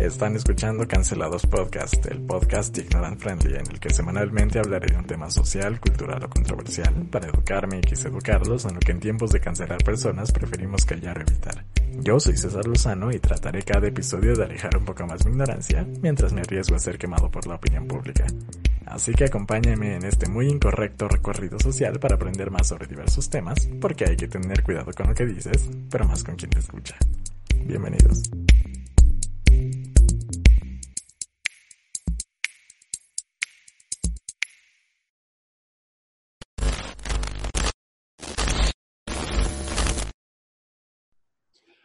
Están escuchando Cancelados Podcast, el podcast ignorant friendly en el que semanalmente hablaré de un tema social, cultural o controversial para educarme y quise educarlos en lo que en tiempos de cancelar personas preferimos callar o evitar. Yo soy César Lozano y trataré cada episodio de alejar un poco más mi ignorancia mientras me arriesgo a ser quemado por la opinión pública. Así que acompáñenme en este muy incorrecto recorrido social para aprender más sobre diversos temas, porque hay que tener cuidado con lo que dices, pero más con quien te escucha. Bienvenidos.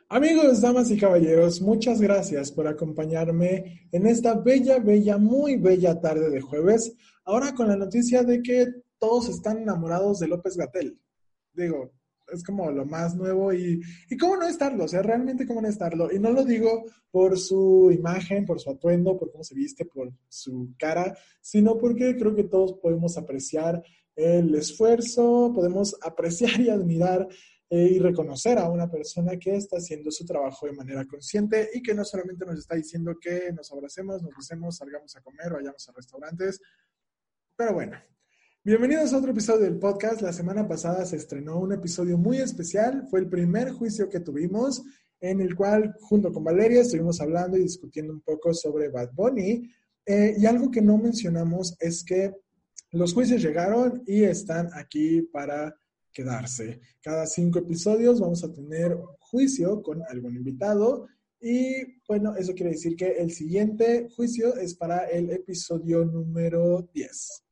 Amigos, damas y caballeros, muchas gracias por acompañarme en esta bella, bella, muy bella tarde de jueves. Ahora con la noticia de que todos están enamorados de López Gatel. Digo, es como lo más nuevo y, y cómo no estarlo, o sea, realmente cómo no estarlo. Y no lo digo por su imagen, por su atuendo, por cómo se viste, por su cara, sino porque creo que todos podemos apreciar el esfuerzo, podemos apreciar y admirar eh, y reconocer a una persona que está haciendo su trabajo de manera consciente y que no solamente nos está diciendo que nos abracemos, nos besemos, salgamos a comer vayamos a restaurantes. Pero bueno, bienvenidos a otro episodio del podcast. La semana pasada se estrenó un episodio muy especial. Fue el primer juicio que tuvimos en el cual junto con Valeria estuvimos hablando y discutiendo un poco sobre Bad Bunny. Eh, y algo que no mencionamos es que los juicios llegaron y están aquí para quedarse. Cada cinco episodios vamos a tener juicio con algún invitado y bueno, eso quiere decir que el siguiente juicio es para el episodio número 10.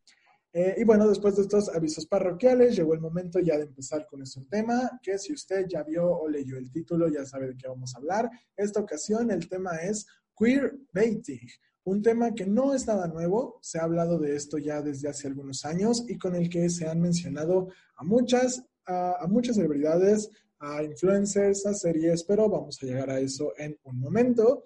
Eh, y bueno, después de estos avisos parroquiales, llegó el momento ya de empezar con nuestro tema, que si usted ya vio o leyó el título, ya sabe de qué vamos a hablar. Esta ocasión el tema es queer baiting, un tema que no es nada nuevo, se ha hablado de esto ya desde hace algunos años y con el que se han mencionado a muchas, a, muchas celebridades, a influencers, a series, pero vamos a llegar a eso en un momento.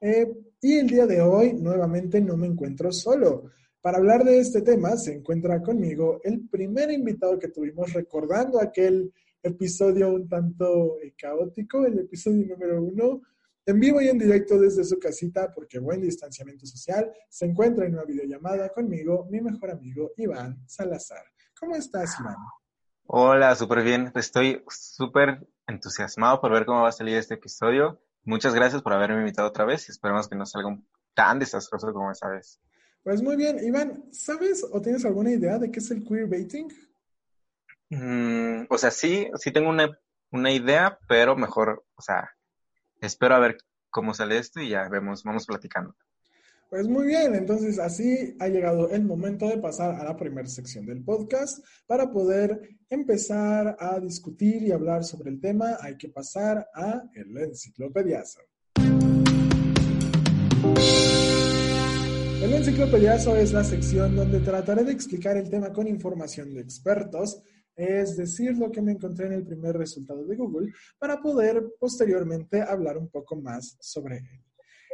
Eh, y el día de hoy, nuevamente, no me encuentro solo. Para hablar de este tema, se encuentra conmigo el primer invitado que tuvimos recordando aquel episodio un tanto eh, caótico, el episodio número uno, en vivo y en directo desde su casita, porque buen distanciamiento social, se encuentra en una videollamada conmigo mi mejor amigo Iván Salazar. ¿Cómo estás, Iván? Hola, súper bien. Estoy súper entusiasmado por ver cómo va a salir este episodio. Muchas gracias por haberme invitado otra vez y esperemos que no salga tan desastroso como esa vez. Pues muy bien, Iván, ¿sabes o tienes alguna idea de qué es el queerbaiting? Mm, o sea, sí, sí tengo una, una idea, pero mejor, o sea, espero a ver cómo sale esto y ya vemos, vamos platicando. Pues muy bien, entonces así ha llegado el momento de pasar a la primera sección del podcast. Para poder empezar a discutir y hablar sobre el tema, hay que pasar a el enciclopediazo. El enciclopediazo es la sección donde trataré de explicar el tema con información de expertos es decir lo que me encontré en el primer resultado de Google para poder posteriormente hablar un poco más sobre él.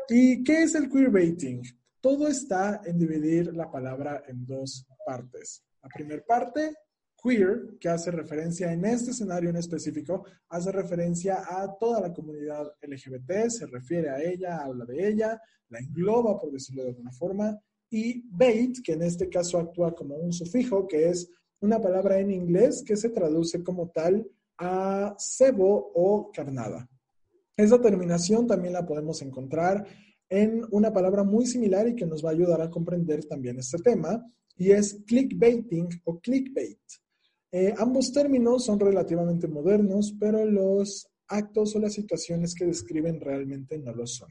¿Y qué es el queerbaiting? Todo está en dividir la palabra en dos partes. La primera parte, queer, que hace referencia en este escenario en específico, hace referencia a toda la comunidad LGBT, se refiere a ella, habla de ella, la engloba, por decirlo de alguna forma, y bait, que en este caso actúa como un sufijo, que es una palabra en inglés que se traduce como tal a cebo o carnada. Esa terminación también la podemos encontrar en una palabra muy similar y que nos va a ayudar a comprender también este tema, y es clickbaiting o clickbait. Eh, ambos términos son relativamente modernos, pero los actos o las situaciones que describen realmente no lo son.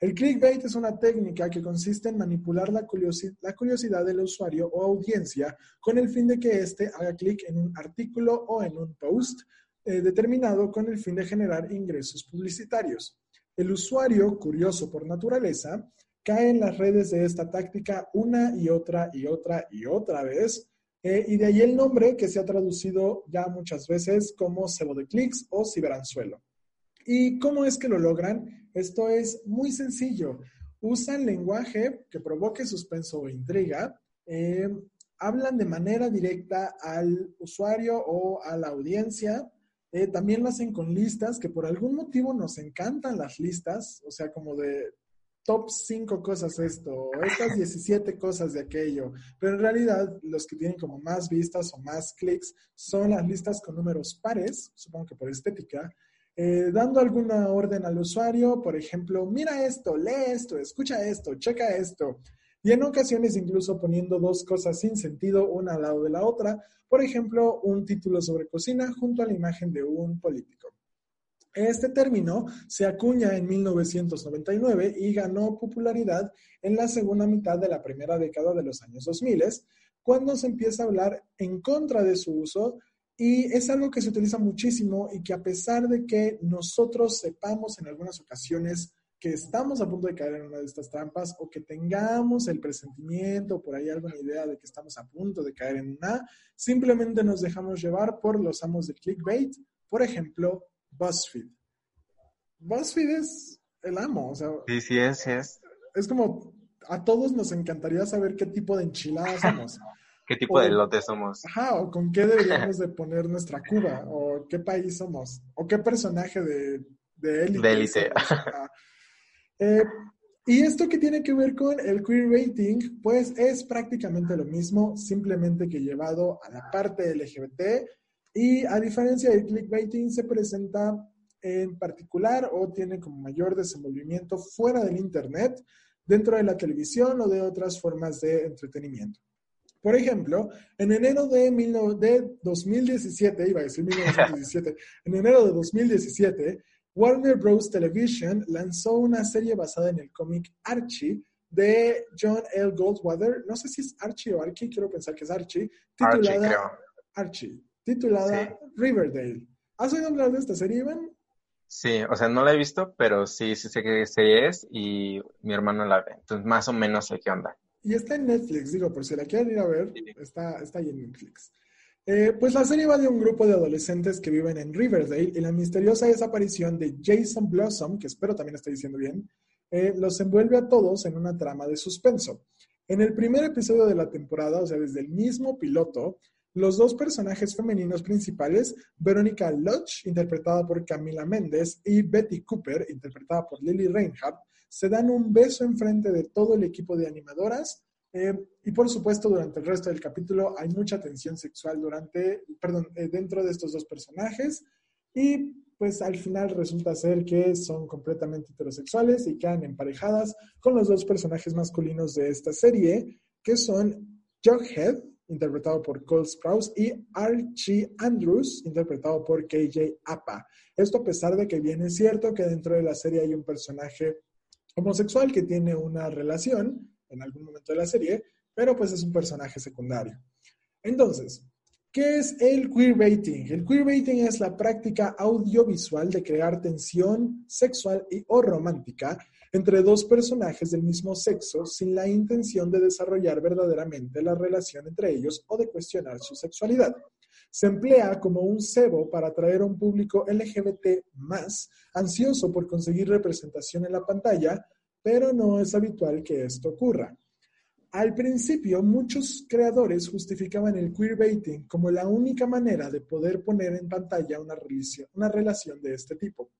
El clickbait es una técnica que consiste en manipular la, curiosidad del usuario o audiencia con el fin de que éste haga clic en un artículo o en un post eh, determinado con el fin de generar ingresos publicitarios. El usuario, curioso por naturaleza, cae en las redes de esta táctica una y otra y otra y otra vez, eh, y de ahí el nombre que se ha traducido ya muchas veces como cebo de clics o ciberanzuelo. ¿Y cómo es que lo logran? Esto es muy sencillo. Usan lenguaje que provoque suspenso o intriga, eh, hablan de manera directa al usuario o a la audiencia, eh, también lo hacen con listas, que por algún motivo nos encantan las listas, o sea, como de top 5 cosas esto, estas 17 cosas de aquello, pero en realidad los que tienen como más vistas o más clics son las listas con números pares, supongo que por estética, eh, dando alguna orden al usuario, por ejemplo, mira esto, lee esto, escucha esto, checa esto, y en ocasiones incluso poniendo dos cosas sin sentido una al lado de la otra, por ejemplo, un título sobre cocina junto a la imagen de un político. Este término se acuña en 1999 y ganó popularidad en la segunda mitad de la primera década de los años 2000, cuando se empieza a hablar en contra de su uso y es algo que se utiliza muchísimo y que a pesar de que nosotros sepamos en algunas ocasiones que estamos a punto de caer en una de estas trampas o que tengamos el presentimiento o por ahí alguna idea de que estamos a punto de caer en una, simplemente nos dejamos llevar por los amos de clickbait, por ejemplo, BuzzFeed. BuzzFeed es el amo, o sea. Sí, sí es, sí es. Es como, a todos nos encantaría saber qué tipo de enchiladas somos. ¿Qué tipo de lote somos? Ajá, o con qué deberíamos de poner nuestra Cuba, o qué país somos, o qué personaje de, de élite. De élite. Eh, y esto que tiene que ver con el queer pues es prácticamente lo mismo, simplemente que llevado a la parte LGBT y a diferencia del clickbaiting se presenta en particular o tiene como mayor desenvolvimiento fuera del Internet, dentro de la televisión o de otras formas de entretenimiento. Por ejemplo, en enero de, de 2017, iba a decir 1917, en enero de 2017, Warner Bros. Television lanzó una serie basada en el cómic Archie de John L. Goldwater. No sé si es Archie o Archie, quiero pensar que es Archie. Titulada Archie, titulada Riverdale. ¿Has oído hablar de esta serie, Iván? Sí, o sea, no la he visto, pero sí, sí sé qué serie es y mi hermano la ve. Entonces, más o menos sé qué onda. Y está en Netflix, digo, por si la quieren ir a ver, está, está ahí en Netflix. Eh, pues la serie va de un grupo de adolescentes que viven en Riverdale y la misteriosa desaparición de Jason Blossom, que espero también estoy diciendo bien, eh, los envuelve a todos en una trama de suspenso. En el primer episodio de la temporada, o sea, desde el mismo piloto, los dos personajes femeninos principales, Verónica Lodge, interpretada por Camila Méndez, y Betty Cooper, interpretada por Lily Reinhardt, se dan un beso en frente de todo el equipo de animadoras eh, y por supuesto, durante el resto del capítulo hay mucha tensión sexual durante, perdón, eh, dentro de estos dos personajes. Y pues al final resulta ser que son completamente heterosexuales y quedan emparejadas con los dos personajes masculinos de esta serie, que son Jughead, interpretado por Cole Sprouse, y Archie Andrews, interpretado por KJ Apa. Esto a pesar de que bien es cierto que dentro de la serie hay un personaje homosexual que tiene una relación, en algún momento de la serie, pero pues es un personaje secundario. Entonces, ¿qué es el queerbaiting? El queerbaiting es la práctica audiovisual de crear tensión sexual y o romántica entre dos personajes del mismo sexo sin la intención de desarrollar verdaderamente la relación entre ellos o de cuestionar su sexualidad. Se emplea como un cebo para atraer a un público LGBT más ansioso por conseguir representación en la pantalla, pero no es habitual que esto ocurra. Al principio, muchos creadores justificaban el queerbaiting como la única manera de poder poner en pantalla una relación, una relación de este tipo.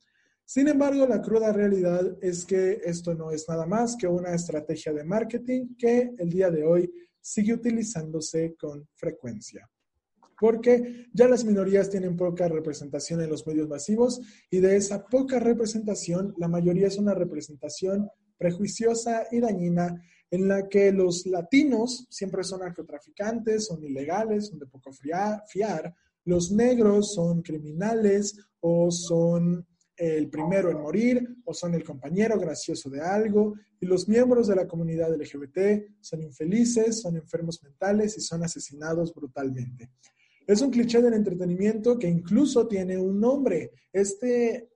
Sin embargo, la cruda realidad es que esto no es nada más que una estrategia de marketing que el día de hoy sigue utilizándose con frecuencia. Porque ya las minorías tienen poca representación en los medios masivos y de esa poca representación, la mayoría es una representación prejuiciosa y dañina en la que los latinos siempre son narcotraficantes, son ilegales, son de poco fiar, los negros son criminales o son el primero en morir o son el compañero gracioso de algo y los miembros de la comunidad LGBT son infelices, son enfermos mentales y son asesinados brutalmente. Es un cliché del entretenimiento que incluso tiene un nombre. Este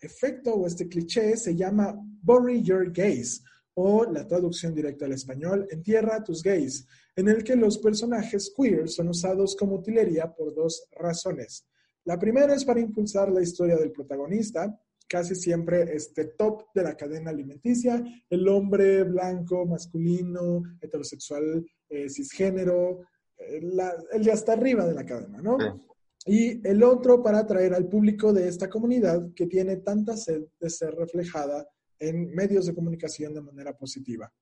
efecto o este cliché se llama Bury Your Gays o la traducción directa al español, Entierra tus gays, en el que los personajes queer son usados como utilería por dos razones. La primera es para impulsar la historia del protagonista, casi siempre este top de la cadena alimenticia, el hombre blanco, masculino, heterosexual, eh, cisgénero, eh, el de hasta arriba de la cadena, ¿no? Y el otro para atraer al público de esta comunidad que tiene tanta sed de ser reflejada en medios de comunicación de manera positiva.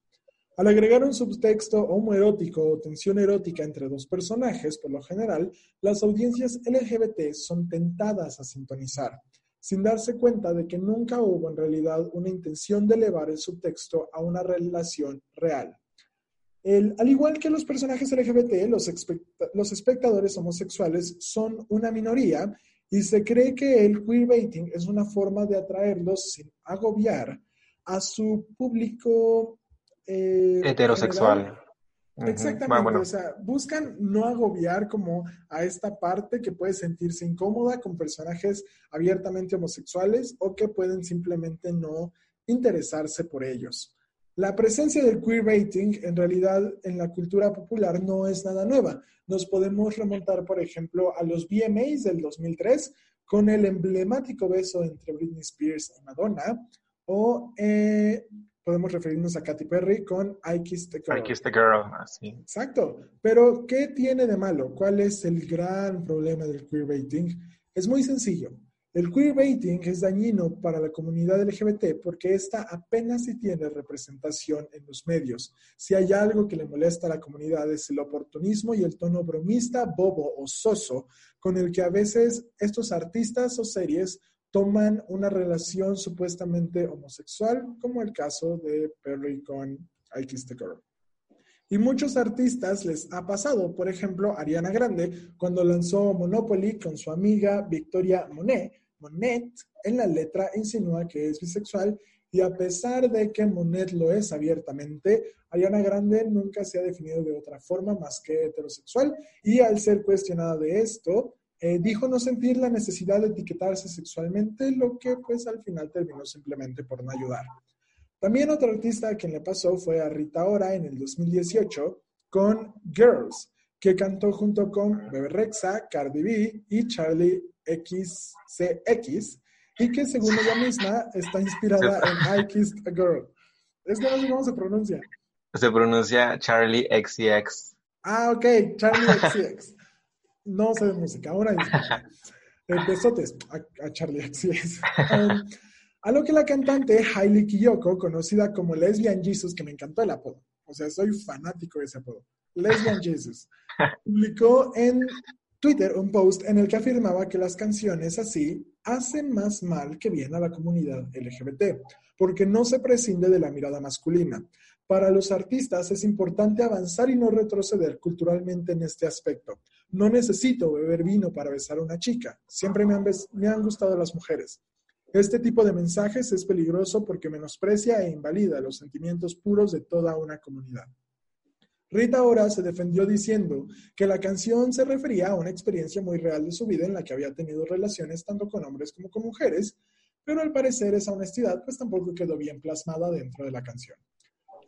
Al agregar un subtexto homoerótico o tensión erótica entre dos personajes, por lo general, las audiencias LGBT son tentadas a sintonizar sin darse cuenta de que nunca hubo en realidad una intención de elevar el subtexto a una relación real. al igual que los personajes LGBT, los, los espectadores homosexuales son una minoría y se cree que el queerbaiting es una forma de atraerlos sin agobiar a su público eh, heterosexual. Exactamente, o sea, buscan no agobiar como a esta parte que puede sentirse incómoda con personajes abiertamente homosexuales o que pueden simplemente no interesarse por ellos. La presencia del queerbaiting en realidad en la cultura popular no es nada nueva. Nos podemos remontar, por ejemplo, a los VMAs del 2003 con el emblemático beso entre Britney Spears y Madonna o eh, podemos referirnos a Katy Perry con I Kissed the Girl. I Kissed the Girl, así. Exacto. Pero, ¿qué tiene de malo? ¿Cuál es el gran problema del queerbaiting? Es muy sencillo. El queerbaiting es dañino para la comunidad LGBT porque esta apenas si tiene representación en los medios. Si hay algo que le molesta a la comunidad es el oportunismo y el tono bromista, bobo o soso con el que a veces estos artistas o series toman una relación supuestamente homosexual, como el caso de Perry con I Kissed. Y muchos artistas les ha pasado, por ejemplo, Ariana Grande, cuando lanzó Monopoly con su amiga Victoria Monet, Monet en la letra insinúa que es bisexual y a pesar de que Monet lo es abiertamente, Ariana Grande nunca se ha definido de otra forma más que heterosexual y al ser cuestionada de esto, eh, dijo no sentir la necesidad de etiquetarse sexualmente, lo que pues al final terminó simplemente por no ayudar. También otro artista a quien le pasó fue a Rita Ora en el 2018 con Girls, que cantó junto con Bebe Rexa, Cardi B y Charlie XCX, y que según ella misma está inspirada en I Kissed a Girl. Es que no sé cómo se pronuncia. Se pronuncia Charlie XCX. Ah, ok, Charlie XCX no sé de música, ahora Besotes a, a Charlie, así es. Um, a lo que la cantante Hailey Kiyoko, conocida como Lesbian Jesus, que me encantó el apodo, o sea, soy fanático de ese apodo, Lesbian Jesus, publicó en Twitter un post en el que afirmaba que las canciones así hacen más mal que bien a la comunidad LGBT, porque no se prescinde de la mirada masculina. Para los artistas es importante avanzar y no retroceder culturalmente en este aspecto. No necesito beber vino para besar a una chica. Siempre me han, gustado las mujeres. Este tipo de mensajes es peligroso porque menosprecia e invalida los sentimientos puros de toda una comunidad. Rita ahora se defendió diciendo que la canción se refería a una experiencia muy real de su vida en la que había tenido relaciones tanto con hombres como con mujeres, pero al parecer esa honestidad pues tampoco quedó bien plasmada dentro de la canción.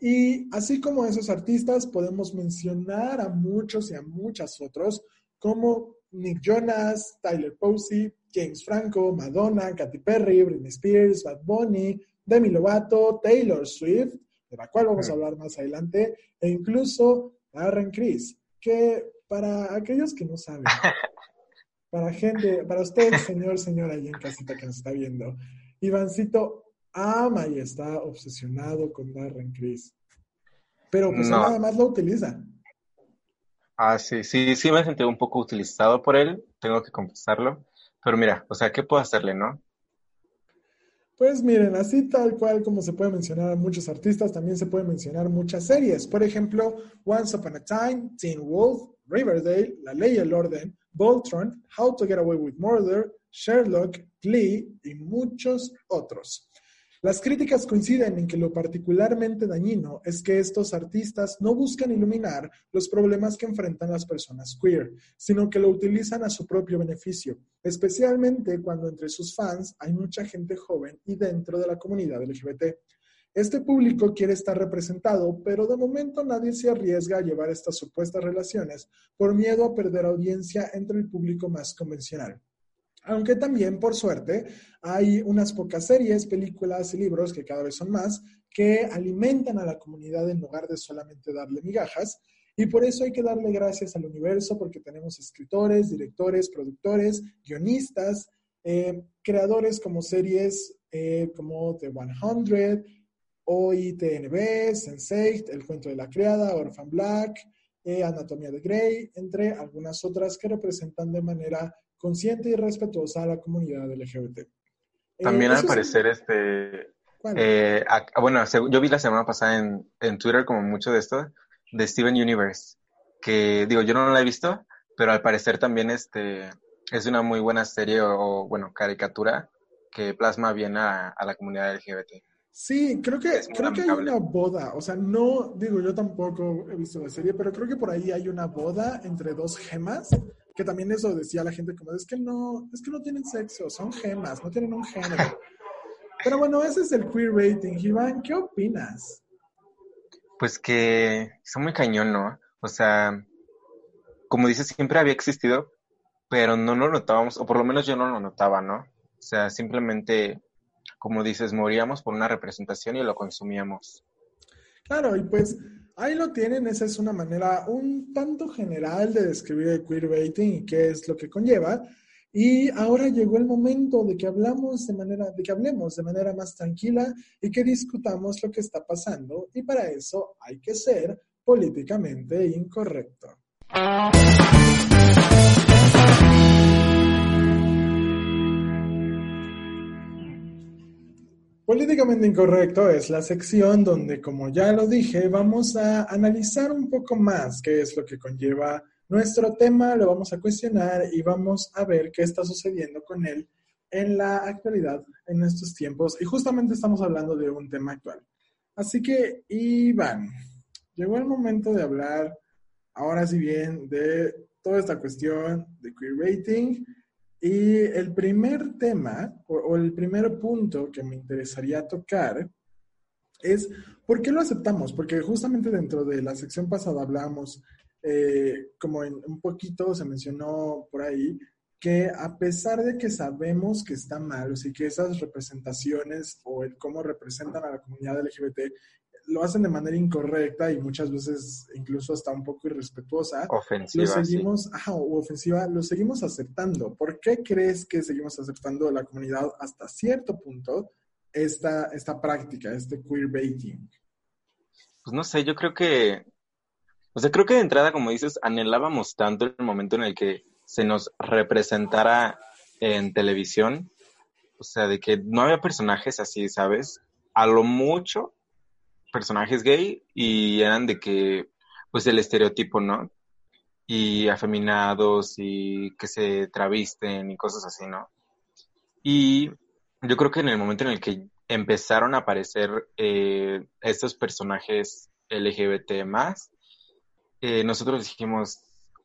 Y así como esos artistas, podemos mencionar a muchos y a muchas otros, como Nick Jonas, Tyler Posey, James Franco, Madonna, Katy Perry, Britney Spears, Bad Bunny, Demi Lovato, Taylor Swift, de la cual vamos a hablar más adelante, e incluso Darren Criss, que para aquellos que no saben, para gente, para usted, señor, señora, ahí en casita que nos está viendo, Ivancito ama y está obsesionado con Darren Criss. Pero pues nada más lo utiliza. Ah, sí, sí, sí me sentí un poco utilizado por él, tengo que confesarlo. Pero mira, o sea, ¿qué puedo hacerle, no? Pues miren, así tal cual como se puede mencionar a muchos artistas, también se pueden mencionar muchas series. Por ejemplo, Once Upon a Time, Teen Wolf, Riverdale, La Ley y el Orden, Voltron, How to Get Away with Murder, Sherlock, Glee y muchos otros. Las críticas coinciden en que lo particularmente dañino es que estos artistas no buscan iluminar los problemas que enfrentan las personas queer, sino que lo utilizan a su propio beneficio, especialmente cuando entre sus fans hay mucha gente joven y dentro de la comunidad LGBT. Este público quiere estar representado, pero de momento nadie se arriesga a llevar estas supuestas relaciones por miedo a perder audiencia entre el público más convencional. Aunque también, por suerte, hay unas pocas series, películas y libros, que cada vez son más, que alimentan a la comunidad en lugar de solamente darle migajas. Y por eso hay que darle gracias al universo, porque tenemos escritores, directores, productores, guionistas, eh, creadores como series eh, como The 100, OITNB, Sense8, El cuento de la criada, Orphan Black, eh, Anatomía de Grey, entre algunas otras que representan de manera consciente y respetuosa a la comunidad LGBT. Eh, También al parecer, este, eh, bueno, yo vi la semana pasada en, en, Twitter como mucho de esto, de Steven Universe, que digo, yo no la he visto, pero al parecer también este, es una muy buena serie o, bueno, caricatura que plasma bien a, a la comunidad LGBT. Sí, creo que, creo que hay una boda, o sea, no, digo, yo tampoco he visto la serie, pero creo que por ahí hay una boda entre dos gemas que también eso decía la gente como, es que no, es que no tienen sexo, son gemas, no tienen un género. Pero bueno, ese es el queer rating. Iván, ¿qué opinas? Pues que son muy cañón, ¿no? O sea, como dices, siempre había existido, pero no lo notábamos, o por lo menos yo no lo notaba, ¿no? O sea, simplemente, como dices, moríamos por una representación y lo consumíamos. Claro, y pues Ahí lo tienen, esa es una manera un tanto general de describir el queerbaiting y qué es lo que conlleva. Y ahora llegó el momento de que hablamos de manera, de que hablemos de manera más tranquila y que discutamos lo que está pasando. Y para eso hay que ser políticamente incorrecto. Políticamente Incorrecto es la sección donde, como ya lo dije, vamos a analizar un poco más qué es lo que conlleva nuestro tema, lo vamos a cuestionar y vamos a ver qué está sucediendo con él en la actualidad, en estos tiempos. Y justamente estamos hablando de un tema actual. Así que, Iván, llegó el momento de hablar, ahora sí bien, de toda esta cuestión de queer rating y el primer tema o, el primer punto que me interesaría tocar es por qué lo aceptamos, porque justamente dentro de la sección pasada hablábamos, eh, como un poquito se mencionó por ahí, que a pesar de que sabemos que está mal, o sea, que esas representaciones o el cómo representan a la comunidad LGBT lo hacen de manera incorrecta y muchas veces incluso hasta un poco irrespetuosa. Ofensiva. Lo seguimos, ajá, o ofensiva, lo seguimos aceptando. ¿Por qué crees que seguimos aceptando la comunidad hasta cierto punto esta, esta práctica, este queerbaiting? Pues no sé, yo creo que, o sea, creo que de entrada, como dices, anhelábamos tanto el momento en el que se nos representara en televisión, o sea, de que no había personajes así, ¿sabes? A lo mucho personajes gay y eran de que, pues el estereotipo, ¿no? Y afeminados y que se travisten y cosas así, ¿no? Y yo creo que en el momento en el que empezaron a aparecer eh, estos personajes LGBT más, eh, nosotros dijimos,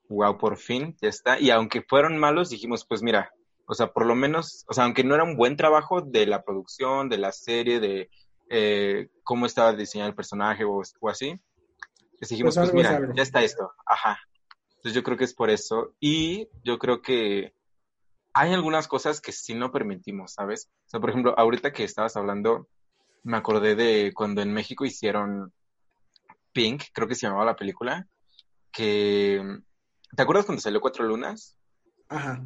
wow, por fin, ya está. Y aunque fueron malos, dijimos, pues mira, o sea, por lo menos, o sea, aunque no era un buen trabajo de la producción, de la serie, de eh, cómo estaba diseñado el personaje o, así. Les dijimos, pues, pues mira, ya está esto. Ajá. Entonces yo creo que es por eso. Y yo creo que hay algunas cosas que sí no permitimos, ¿sabes? O sea, por ejemplo, ahorita que estabas hablando, me acordé de cuando en México hicieron Pink, creo que se llamaba la película, que... ¿Te acuerdas cuando salió Cuatro Lunas? Ajá.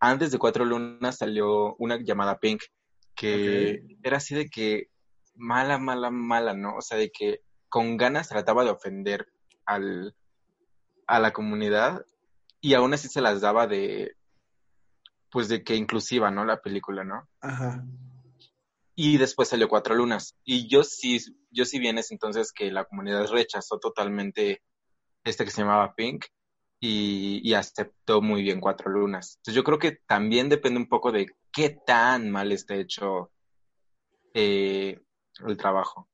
Antes de Cuatro Lunas salió una llamada Pink, que era así de que mala, mala, mala, ¿no? O sea, de que con ganas trataba de ofender al, a la comunidad y aún así se las daba de, pues de que inclusiva, ¿no? La película, ¿no? Ajá. Y después salió Cuatro Lunas. Y yo sí, yo sí vi entonces que la comunidad rechazó totalmente este que se llamaba Pink y, y, aceptó muy bien Cuatro Lunas. Entonces yo creo que también depende un poco de qué tan mal está hecho eh, el trabajo.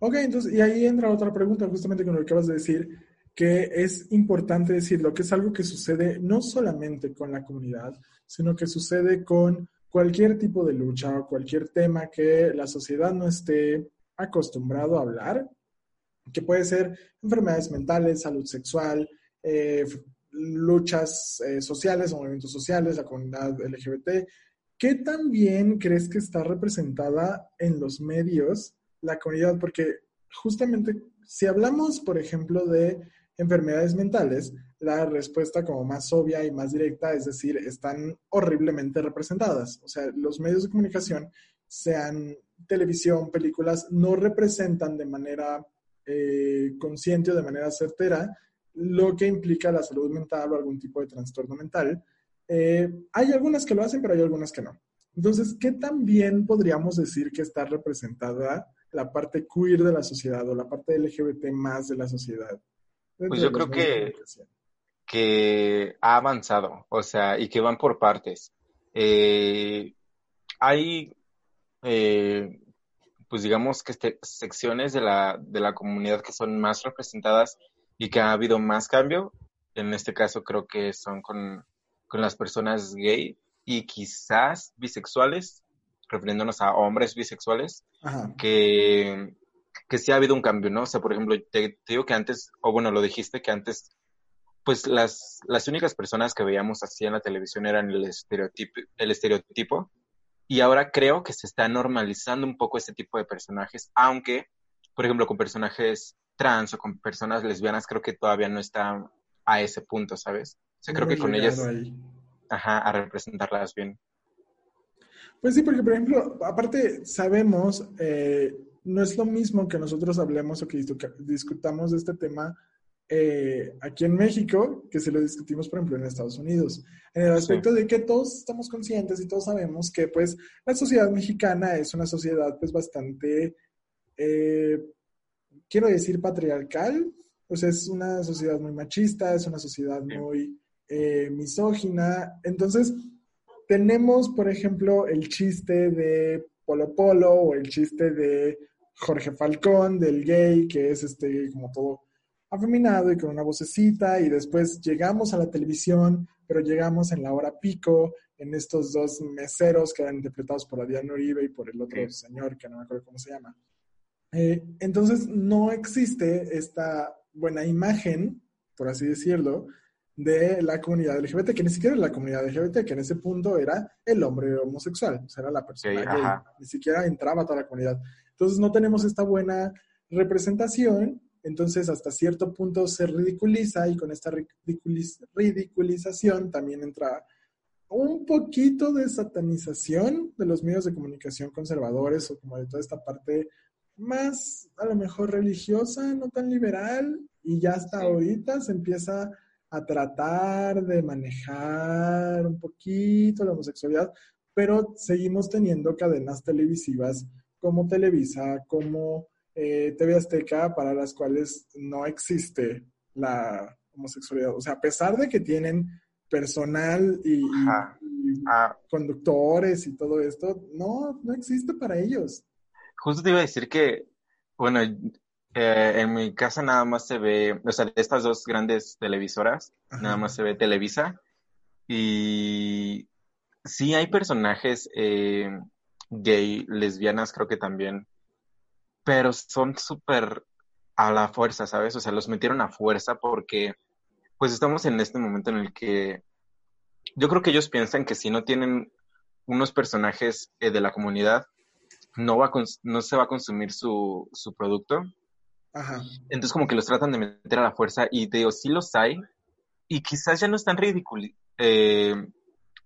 Ok, entonces, y ahí entra otra pregunta, justamente con lo que acabas de decir, que es importante decirlo, que es algo que sucede no solamente con la comunidad, sino que sucede con cualquier tipo de lucha o cualquier tema que la sociedad no esté acostumbrado a hablar, que puede ser enfermedades mentales, salud sexual, eh, luchas eh, sociales movimientos sociales, la comunidad LGBT. ¿Qué también crees que está representada en los medios la comunidad? Porque justamente si hablamos, por ejemplo, de enfermedades mentales, la respuesta como más obvia y más directa, es decir, están horriblemente representadas. O sea, los medios de comunicación, sean televisión, películas, no representan de manera eh, consciente o de manera certera lo que implica la salud mental o algún tipo de trastorno mental. Eh, hay algunas que lo hacen, pero hay algunas que no. Entonces, ¿qué también podríamos decir que está representada la parte queer de la sociedad o la parte LGBT más de la sociedad? Pues yo creo que, que ha avanzado, o sea, y que van por partes. Eh, hay, eh, pues digamos que este, secciones de la, de la comunidad que son más representadas y que ha habido más cambio. En este caso creo que son con, con las personas gay y quizás bisexuales, refiriéndonos a hombres bisexuales, que que sí ha habido un cambio, ¿no? O sea, por ejemplo, te, digo que antes, o bueno, lo dijiste que antes, pues las, las únicas personas que veíamos así en la televisión eran el estereotipo, el estereotipo, y ahora creo que se está normalizando un poco ese tipo de personajes, aunque, por ejemplo, con personajes trans o con personas lesbianas, creo que todavía no está a ese punto, ¿sabes? O sea, creo que con ellas, ajá, a representarlas bien. Pues sí, porque por ejemplo, aparte sabemos, eh, no es lo mismo que nosotros hablemos o que discutamos de este tema eh, aquí en México que si lo discutimos, por ejemplo, en Estados Unidos. En el aspecto de que todos estamos conscientes y todos sabemos que, pues, la sociedad mexicana es una sociedad, pues, bastante, eh, quiero decir, patriarcal. Pues es una sociedad muy machista, es una sociedad muy eh, misógina. Entonces, tenemos, por ejemplo, el chiste de Polo Polo o el chiste de Jorge Falcón, del gay, que es este como todo afeminado y con una vocecita, y después llegamos a la televisión, pero llegamos en la hora pico, en estos dos meseros que eran interpretados por Adrián Uribe y por el otro señor, que no me acuerdo cómo se llama. Eh, entonces, no existe esta buena imagen, por así decirlo, de la comunidad LGBT, que ni siquiera era la comunidad LGBT, que en ese punto era el hombre homosexual, o sea, era la persona gay, ni siquiera entraba toda la comunidad. Entonces no tenemos esta buena representación, entonces hasta cierto punto se ridiculiza y con esta ridiculización también entra un poquito de satanización de los medios de comunicación conservadores o como de toda esta parte más a lo mejor religiosa, no tan liberal, y ya hasta ahorita se empieza a tratar de manejar un poquito la homosexualidad, pero seguimos teniendo cadenas televisivas como Televisa, como eh, TV Azteca, para las cuales no existe la homosexualidad. O sea, a pesar de que tienen personal y, ah. conductores y todo esto, no, no existe para ellos. Justo te iba a decir que, bueno, eh, en mi casa nada más se ve, o sea, de estas dos grandes televisoras, nada más se ve Televisa. Y sí hay personajes eh, gay, lesbianas creo que también, pero son súper a la fuerza, ¿sabes? O sea, los metieron a fuerza porque pues estamos en este momento en el que yo creo que ellos piensan que si no tienen unos personajes eh, de la comunidad, no, va no se va a consumir su, su producto entonces como que los tratan de meter a la fuerza y te digo, sí los hay y quizás ya no están ridículos, eh,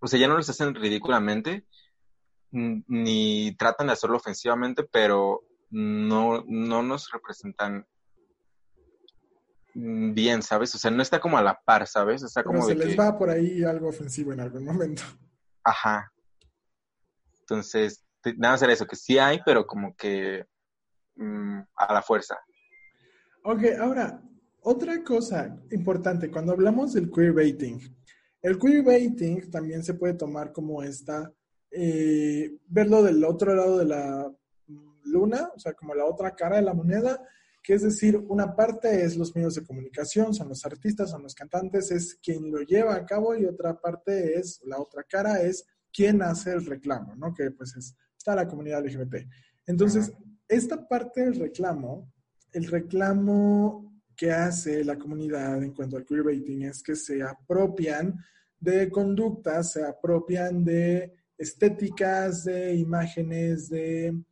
o sea, ya no los hacen ridículamente ni tratan de hacerlo ofensivamente, pero no, no nos representan bien, ¿sabes? O sea, no está como a la par, ¿sabes? Está como se les va por ahí algo ofensivo en algún momento. Ajá. Entonces, nada más era eso, que sí hay, pero como que mm, a la fuerza. Ok, ahora, otra cosa importante, cuando hablamos del queerbaiting, el queerbaiting también se puede tomar como esta, eh, verlo del otro lado de la luna, o sea, como la otra cara de la moneda, que es decir, una parte es los medios de comunicación, son los artistas, son los cantantes, es quien lo lleva a cabo y otra parte es, la otra cara es quien hace el reclamo, ¿no? Que pues es, está la comunidad LGBT. Entonces, esta parte del reclamo, el reclamo que hace la comunidad en cuanto al queerbaiting es que se apropian de conductas, se apropian de estéticas, de imágenes, de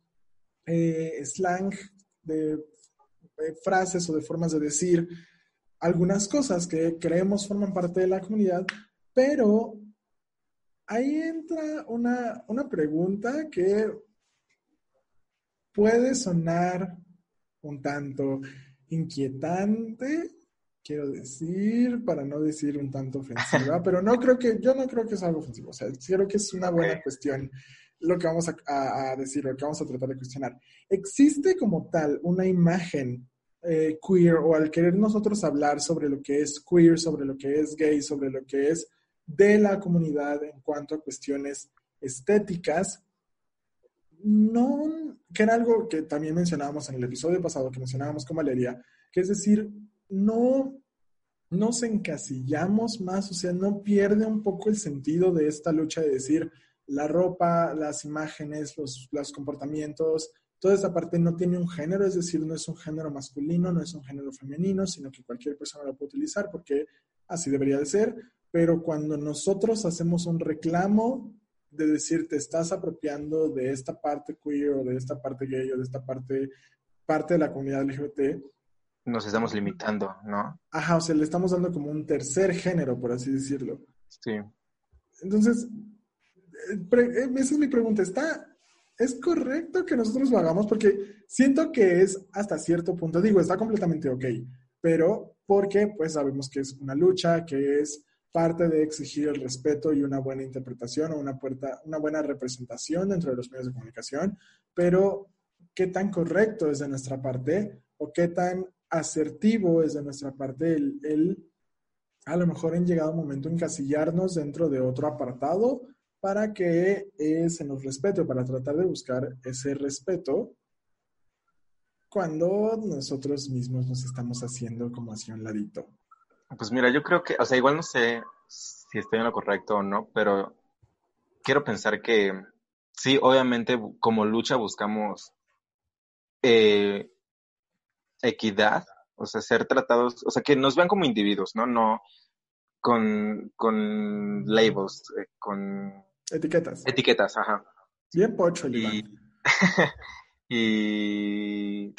eh, slang, de frases o de formas de decir algunas cosas que creemos forman parte de la comunidad, pero ahí entra una, una pregunta que puede sonar un tanto inquietante, quiero decir, para no decir un tanto ofensiva, pero no creo que, yo no creo que es algo ofensivo, o sea, creo que es una buena cuestión lo que vamos a, decir, lo que vamos a tratar de cuestionar. ¿Existe como tal una imagen eh, queer o al querer nosotros hablar sobre lo que es queer, sobre lo que es gay, sobre lo que es de la comunidad en cuanto a cuestiones estéticas? No, que era algo que también mencionábamos en el episodio pasado, que mencionábamos con Valeria, que es decir, no nos encasillamos más, o sea, no pierde un poco el sentido de esta lucha de decir, la ropa, las imágenes, los, los comportamientos, toda esa parte no tiene un género, es decir, no es un género masculino, no es un género femenino, sino que cualquier persona lo puede utilizar porque así debería de ser. Pero cuando nosotros hacemos un reclamo de decir te estás apropiando de esta parte queer o de esta parte gay o de esta parte, parte de la comunidad LGBT, nos estamos limitando, ¿no? Ajá, o sea, le estamos dando como un tercer género, por así decirlo. Sí. Entonces, eh, esa es mi pregunta. ¿Está, ¿Es correcto que nosotros lo hagamos? Porque siento que es hasta cierto punto, digo, está completamente ok, pero porque pues sabemos que es una lucha, que es parte de exigir el respeto y una buena interpretación o una, puerta, una buena representación dentro de los medios de comunicación, pero ¿qué tan correcto es de nuestra parte o qué tan asertivo es de nuestra parte el, a lo mejor en llegado momento encasillarnos dentro de otro apartado para que se nos respete, para tratar de buscar ese respeto cuando nosotros mismos nos estamos haciendo como hacia un ladito. Pues mira, yo creo que, o sea, igual no sé si estoy en lo correcto o no, pero quiero pensar que sí, obviamente como lucha buscamos eh, equidad, o sea, ser tratados, o sea, que nos vean como individuos, ¿no? No con, con labels, eh, con Etiquetas. Etiquetas, ajá. Bien pocho, y, y,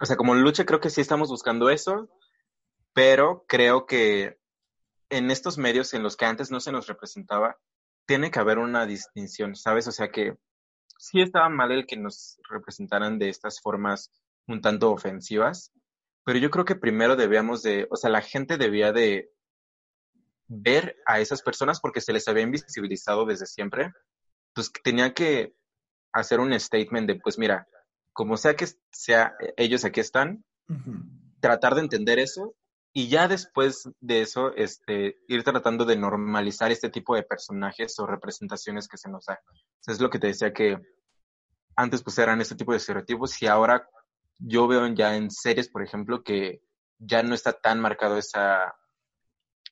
o sea, como lucha creo que sí estamos buscando eso, pero creo que en estos medios en los que antes no se nos representaba, tiene que haber una distinción, ¿sabes? O sea que sí estaba mal el que nos representaran de estas formas un tanto ofensivas, pero yo creo que primero debíamos de, o sea, la gente debía de ver a esas personas porque se les había invisibilizado desde siempre. Pues tenía que hacer un statement de, pues mira, como sea que sea, ellos aquí están, tratar de entender eso y ya después de eso, este, ir tratando de normalizar este tipo de personajes o representaciones que se nos da. es lo que te decía que antes pues eran este tipo de estereotipos y ahora yo veo ya en series, por ejemplo, que ya no está tan marcado esa,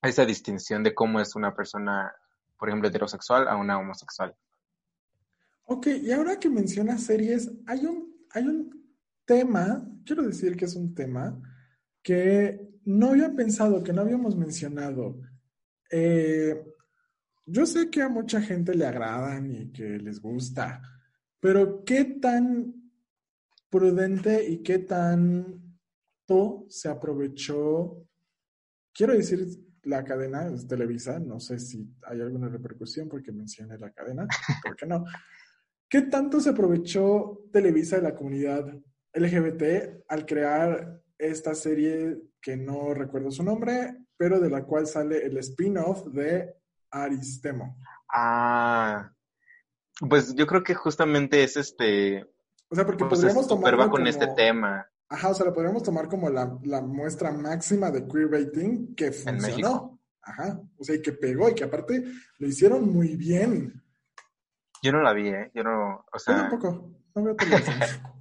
esa distinción de cómo es una persona, por ejemplo, heterosexual a una homosexual. Ok, y ahora que mencionas series, hay un, hay un tema, quiero decir que es un tema que no había pensado, que no habíamos mencionado. Eh, yo sé que a mucha gente le agradan y que les gusta, pero ¿qué tan prudente y qué tanto se aprovechó? Quiero decir, la cadena Televisa, no sé si hay alguna repercusión porque mencioné la cadena, ¿por qué no? ¿Qué tanto se aprovechó Televisa de la comunidad LGBT al crear esta serie que no recuerdo su nombre, pero de la cual sale el spin-off de Aristemo? Ah, pues yo creo que justamente es este... O sea, porque pues podríamos tomar... con este tema. Ajá, o sea, lo podríamos tomar como la, la muestra máxima de queerbaiting que funcionó. Ajá, o sea, y que pegó y que aparte lo hicieron muy bien. Yo no la vi, ¿eh? Yo no, o sea... Yo tampoco, no veo.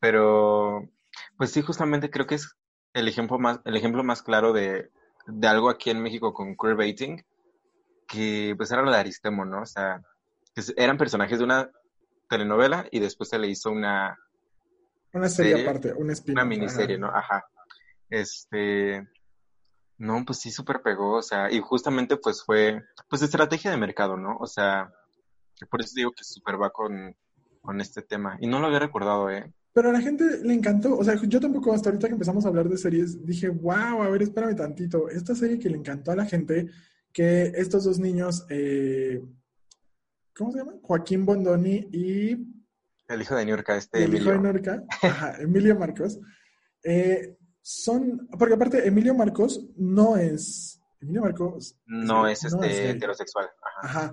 Pero, pues sí, justamente creo que es el ejemplo más, el ejemplo más claro de, de algo aquí en México con queerbaiting, que pues era lo de Aristemo, ¿no? O sea, eran personajes de una telenovela y después se le hizo una... Una serie, aparte, una, una miniserie, ¿no? Ajá. Este... No, pues sí, súper pegó, o sea, y justamente pues fue, pues estrategia de mercado, ¿no? O sea, por eso digo que súper va con, con este tema. Y no lo había recordado, ¿eh? Pero a la gente le encantó, o sea, yo tampoco hasta ahorita que empezamos a hablar de series, dije, wow, a ver, espérame tantito, esta serie que le encantó a la gente, que estos dos niños, eh, ¿cómo se llama? Joaquín Bondoni y... El hijo de Niurka, este El hijo de Niurka, ajá, Emilio Marcos. Eh, son, porque aparte Emilio Marcos no es, Emilio Marcos no es este heterosexual. Ajá.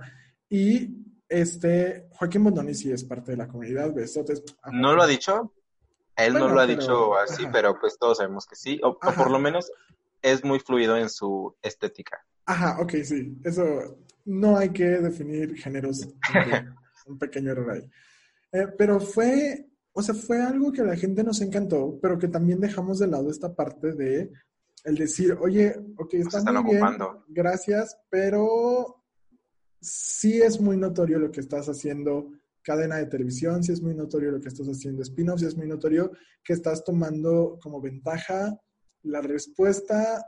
Y este Joaquín Bondoni sí es parte de la comunidad, besotes. No lo ha dicho, él no lo ha dicho así, pero pues todos sabemos que sí, o, por lo menos es muy fluido en su estética. Ajá, ok, sí, eso no hay que definir géneros, un pequeño error ahí. Eh, pero fue o sea, fue algo que a la gente nos encantó, pero que también dejamos de lado esta parte de el decir, oye, ok, está muy bien, gracias, pero sí es muy notorio lo que estás haciendo cadena de televisión, sí es muy notorio lo que estás haciendo spin-off, sí es muy notorio que estás tomando como ventaja la respuesta,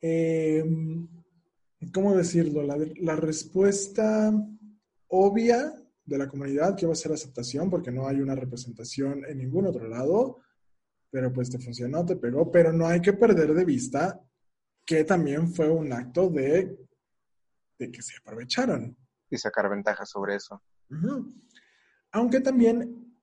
em, ¿cómo decirlo? La, respuesta obvia de la comunidad que va a ser aceptación porque no hay una representación en ningún otro lado, pero pues te funcionó, te pegó, pero no hay que perder de vista que también fue un acto de, de que se aprovecharon. Y sacar ventaja sobre eso. Aunque también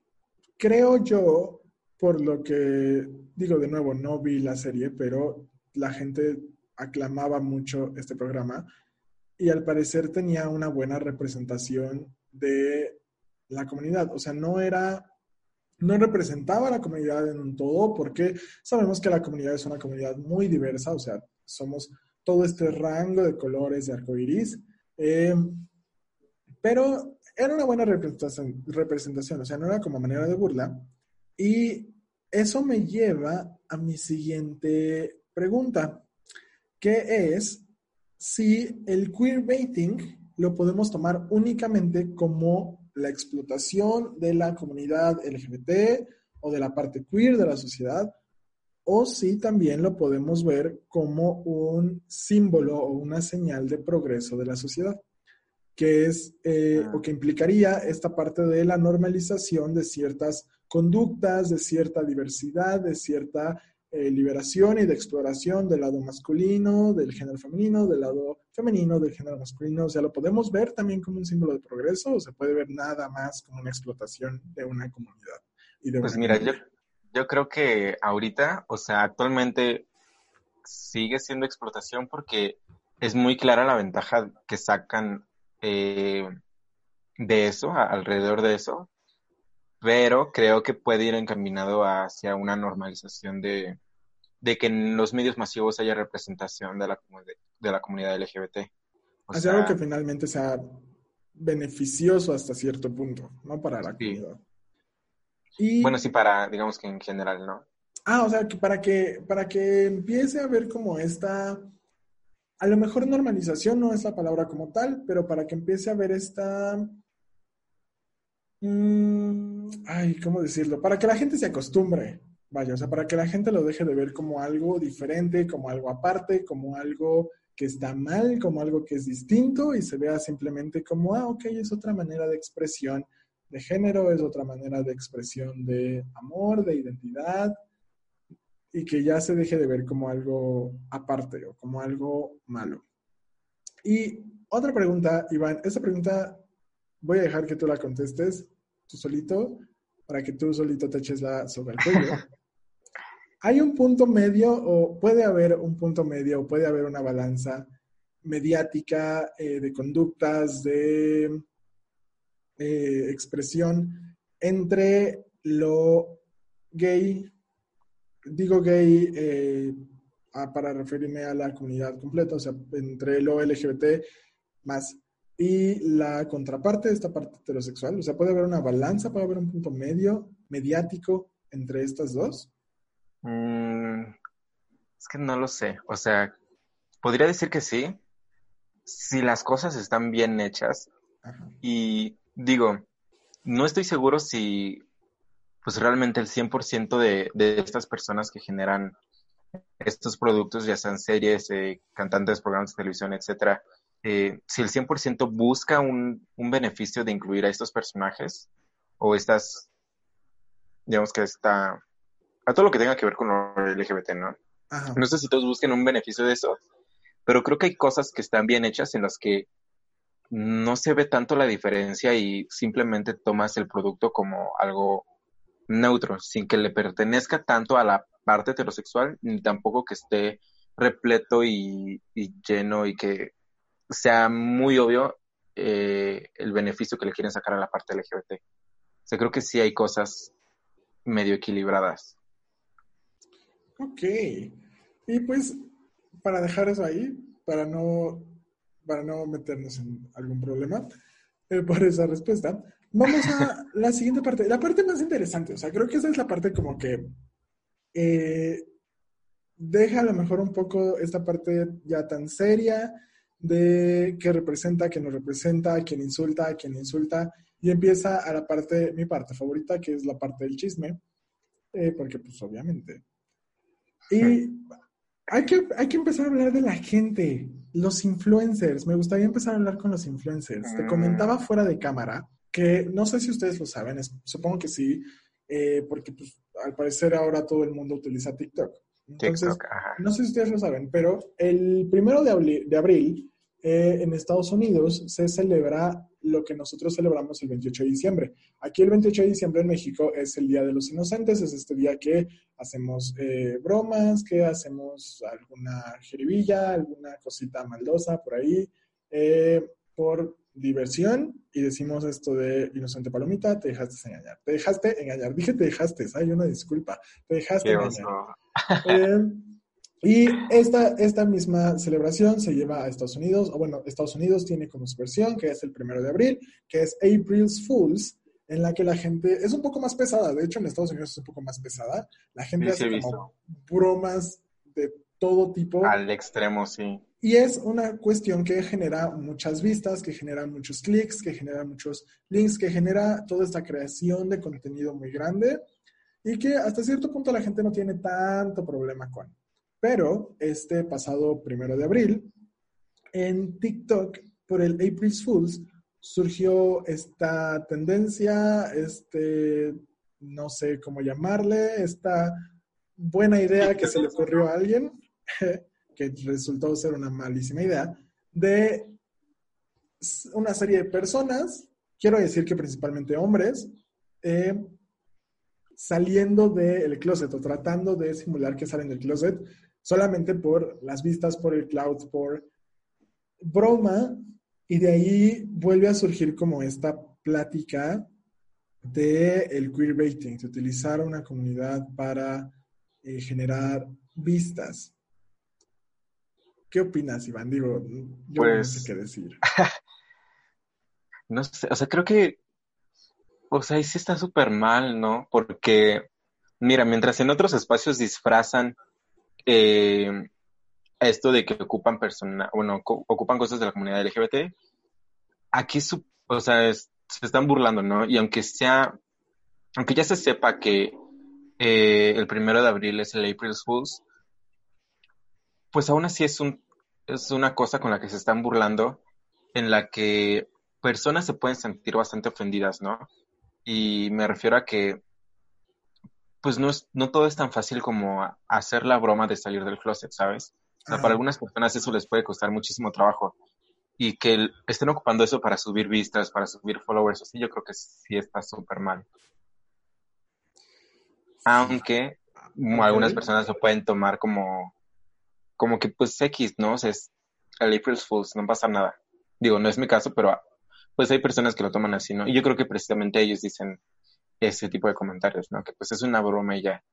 creo yo, por lo que digo de nuevo, no vi la serie, pero la gente aclamaba mucho este programa y al parecer tenía una buena representación de la comunidad. O sea, no era, no representaba a la comunidad en un todo, porque sabemos que la comunidad es una comunidad muy diversa, o sea, somos todo este rango de colores de arcoiris. Eh, pero era una buena representación, representación, o sea, no era como manera de burla. Y eso me lleva a mi siguiente pregunta, que es si el queerbaiting lo podemos tomar únicamente como la explotación de la comunidad LGBT o de la parte queer de la sociedad, o si también lo podemos ver como un símbolo o una señal de progreso de la sociedad, que es eh, ah. o que implicaría esta parte de la normalización de ciertas conductas, de cierta diversidad, de cierta eh, liberación y de exploración del lado masculino, del género femenino, del lado femenino, del género masculino. O sea, lo podemos ver también como un símbolo de progreso o se puede ver nada más como una explotación de una comunidad. Y de pues mira, yo, yo creo que ahorita, o sea, actualmente sigue siendo explotación porque es muy clara la ventaja que sacan eh, de eso, alrededor de eso, pero creo que puede ir encaminado hacia una normalización de, de que en los medios masivos haya representación de la, de la comunidad LGBT. O Hacia algo que finalmente sea beneficioso hasta cierto punto, ¿no? Para la comunidad. Y, bueno, sí, para, digamos que en general, ¿no? Ah, o sea, que para que, para que empiece a ver como esta, a lo mejor normalización no es la palabra como tal, pero para que empiece a ver esta, mmm, ay, ¿cómo decirlo? Para que la gente se acostumbre Vaya, o sea, para que la gente lo deje de ver como algo diferente, como algo aparte, como algo que está mal, como algo que es distinto y se vea simplemente como, ah, ok, es otra manera de expresión de género, es otra manera de expresión de amor, de identidad, y que ya se deje de ver como algo aparte o como algo malo. Y otra pregunta, Iván, esta pregunta voy a dejar que tú la contestes tú solito, para que tú solito te eches la sobre el cuello. ¿Hay un punto medio o puede haber un punto medio o puede haber una balanza mediática eh, de conductas, de eh, expresión entre lo gay, digo gay eh, para referirme a la comunidad completa, o sea, entre lo LGBT más y la contraparte de esta parte heterosexual? O sea, ¿puede haber una balanza, puede haber un punto medio, mediático entre estas dos? Mm, es que no lo sé. O sea, podría decir que sí, si las cosas están bien hechas. Y digo, no estoy seguro si pues realmente el 100% de, de estas personas que generan estos productos, ya sean series, eh, cantantes, programas de televisión, etcétera, eh, si el 100% busca un, un, beneficio de incluir a estos personajes o estas, digamos que está, a todo lo que tenga que ver con lo LGBT, ¿no? No sé si todos busquen un beneficio de eso, pero creo que hay cosas que están bien hechas en las que no se ve tanto la diferencia y simplemente tomas el producto como algo neutro, sin que le pertenezca tanto a la parte heterosexual, ni tampoco que esté repleto y, lleno y que sea muy obvio eh, el beneficio que le quieren sacar a la parte LGBT. O sea, creo que sí hay cosas medio equilibradas. Ok. Y pues, para dejar eso ahí, para no, para no meternos en algún problema eh, por esa respuesta, vamos a la siguiente parte. La parte más interesante, o sea, creo que esa es la parte como que eh, deja a lo mejor un poco esta parte ya tan seria de qué representa, qué no representa, quién insulta, quién insulta, y empieza a la parte, mi parte favorita, que es la parte del chisme, eh, porque pues obviamente. Y hay que, hay que empezar a hablar de la gente, los influencers. Me gustaría empezar a hablar con los influencers. Te comentaba fuera de cámara que no sé si ustedes lo saben, supongo que sí, eh, porque pues, al parecer ahora todo el mundo utiliza TikTok. Entonces, no sé si ustedes lo saben, pero el primero de abril, eh, en Estados Unidos se celebra lo que nosotros celebramos el 28 de diciembre. Aquí el 28 de diciembre en México es el Día de los Inocentes, es este día que hacemos eh, bromas, que hacemos alguna jeribilla, alguna cosita maldosa por ahí, por diversión y decimos esto de inocente palomita, te dejaste engañar. Te dejaste engañar. Dije te dejaste, hay una disculpa. Te dejaste engañar. Eh, y esta, esta misma celebración se lleva a Estados Unidos, o bueno, Estados Unidos tiene como su versión, que es el primero de abril, que es April's Fools, en la que la gente es un poco más pesada. De hecho, en Estados Unidos es un poco más pesada. La gente hace como bromas de todo tipo. Al extremo, sí. Y es una cuestión que genera muchas vistas, que genera muchos clics, que genera muchos links, que genera toda esta creación de contenido muy grande y que hasta cierto punto la gente no tiene tanto problema con. Pero este pasado primero de abril, en TikTok, por el April's Fools, surgió esta tendencia, este, no sé cómo llamarle, esta buena idea que se le ocurrió a alguien que resultó ser una malísima idea, de una serie de personas, quiero decir que principalmente hombres, eh, saliendo del closet o tratando de simular que salen del closet solamente por las vistas, por el cloud, por broma, y de ahí vuelve a surgir como esta plática de el queerbaiting, de utilizar una comunidad para eh, generar vistas. ¿Qué opinas, Iván? Digo, yo no sé pues qué decir. no sé, o sea, creo que, o sea, ahí sí está súper mal, ¿no? Porque, mira, mientras en otros espacios disfrazan eh, esto de que ocupan persona, bueno, ocupan cosas de la comunidad LGBT, aquí, o sea, se están burlando, ¿no? Y aunque sea, aunque ya se sepa que eh, el primero de abril es el April Fools, pues aún así es un es una cosa con la que se están burlando, en la que personas se pueden sentir bastante ofendidas, ¿no? Y me refiero a que, pues no, es, no todo es tan fácil como hacer la broma de salir del closet, ¿sabes? O sea, para algunas personas eso les puede costar muchísimo trabajo. Y que estén ocupando eso para subir vistas, para subir followers, así yo creo que sí está súper mal. Aunque algunas personas lo pueden tomar como como que pues X, ¿no? O sea, es el April's Fools, no pasa nada. Digo, no es mi caso, pero pues hay personas que lo toman así, ¿no? Y yo creo que precisamente ellos dicen ese tipo de comentarios, ¿no? Que pues es una broma y ya.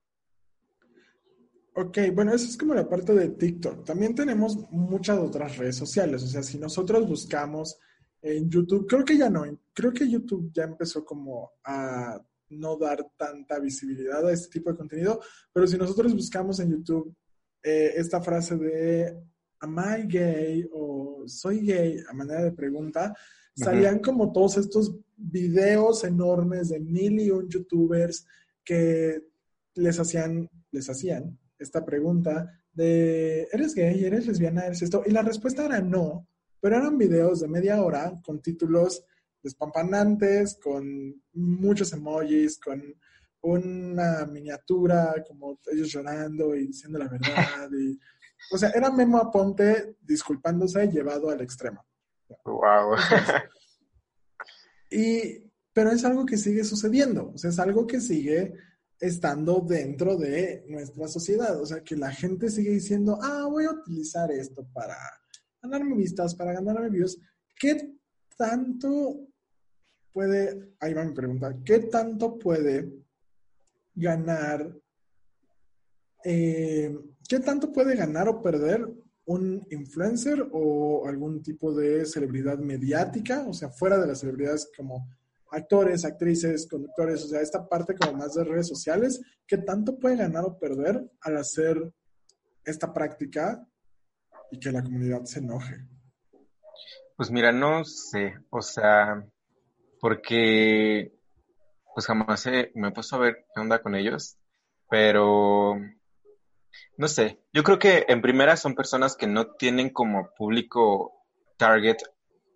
Ok, bueno, eso es como la parte de TikTok. También tenemos muchas otras redes sociales. O sea, si nosotros buscamos en YouTube. Creo que ya no, creo que YouTube ya empezó como a no dar tanta visibilidad a este tipo de contenido, pero si nosotros buscamos en YouTube eh, esta frase de ¿Am I gay? o ¿Soy gay? a manera de pregunta, salían como todos estos videos enormes de mil y un youtubers que les hacían, les hacían esta pregunta de ¿eres gay? ¿eres lesbiana? ¿eres esto? Y la respuesta era no, pero eran videos de media hora con títulos despampanantes, con muchos emojis, con una miniatura, como ellos llorando y diciendo la verdad. Y, o sea, era Memo Aponte disculpándose llevado al extremo. Wow. y, pero es algo que sigue sucediendo, o sea, es algo que sigue estando dentro de nuestra sociedad. O sea, que la gente sigue diciendo, ah, voy a utilizar esto para ganarme vistas, para ganarme views. ¿Qué tanto puede, ahí va mi pregunta, ¿qué tanto puede ganar, eh, qué tanto puede ganar o perder un influencer o algún tipo de celebridad mediática, o sea, fuera de las celebridades como actores, actrices, conductores, o sea, esta parte como más de redes sociales, ¿qué tanto puede ganar o perder al hacer esta práctica y que la comunidad se enoje? Pues mira, no sé, o sea, porque pues jamás me he puesto a ver qué onda con ellos, pero no sé, yo creo que en primera son personas que no tienen como público target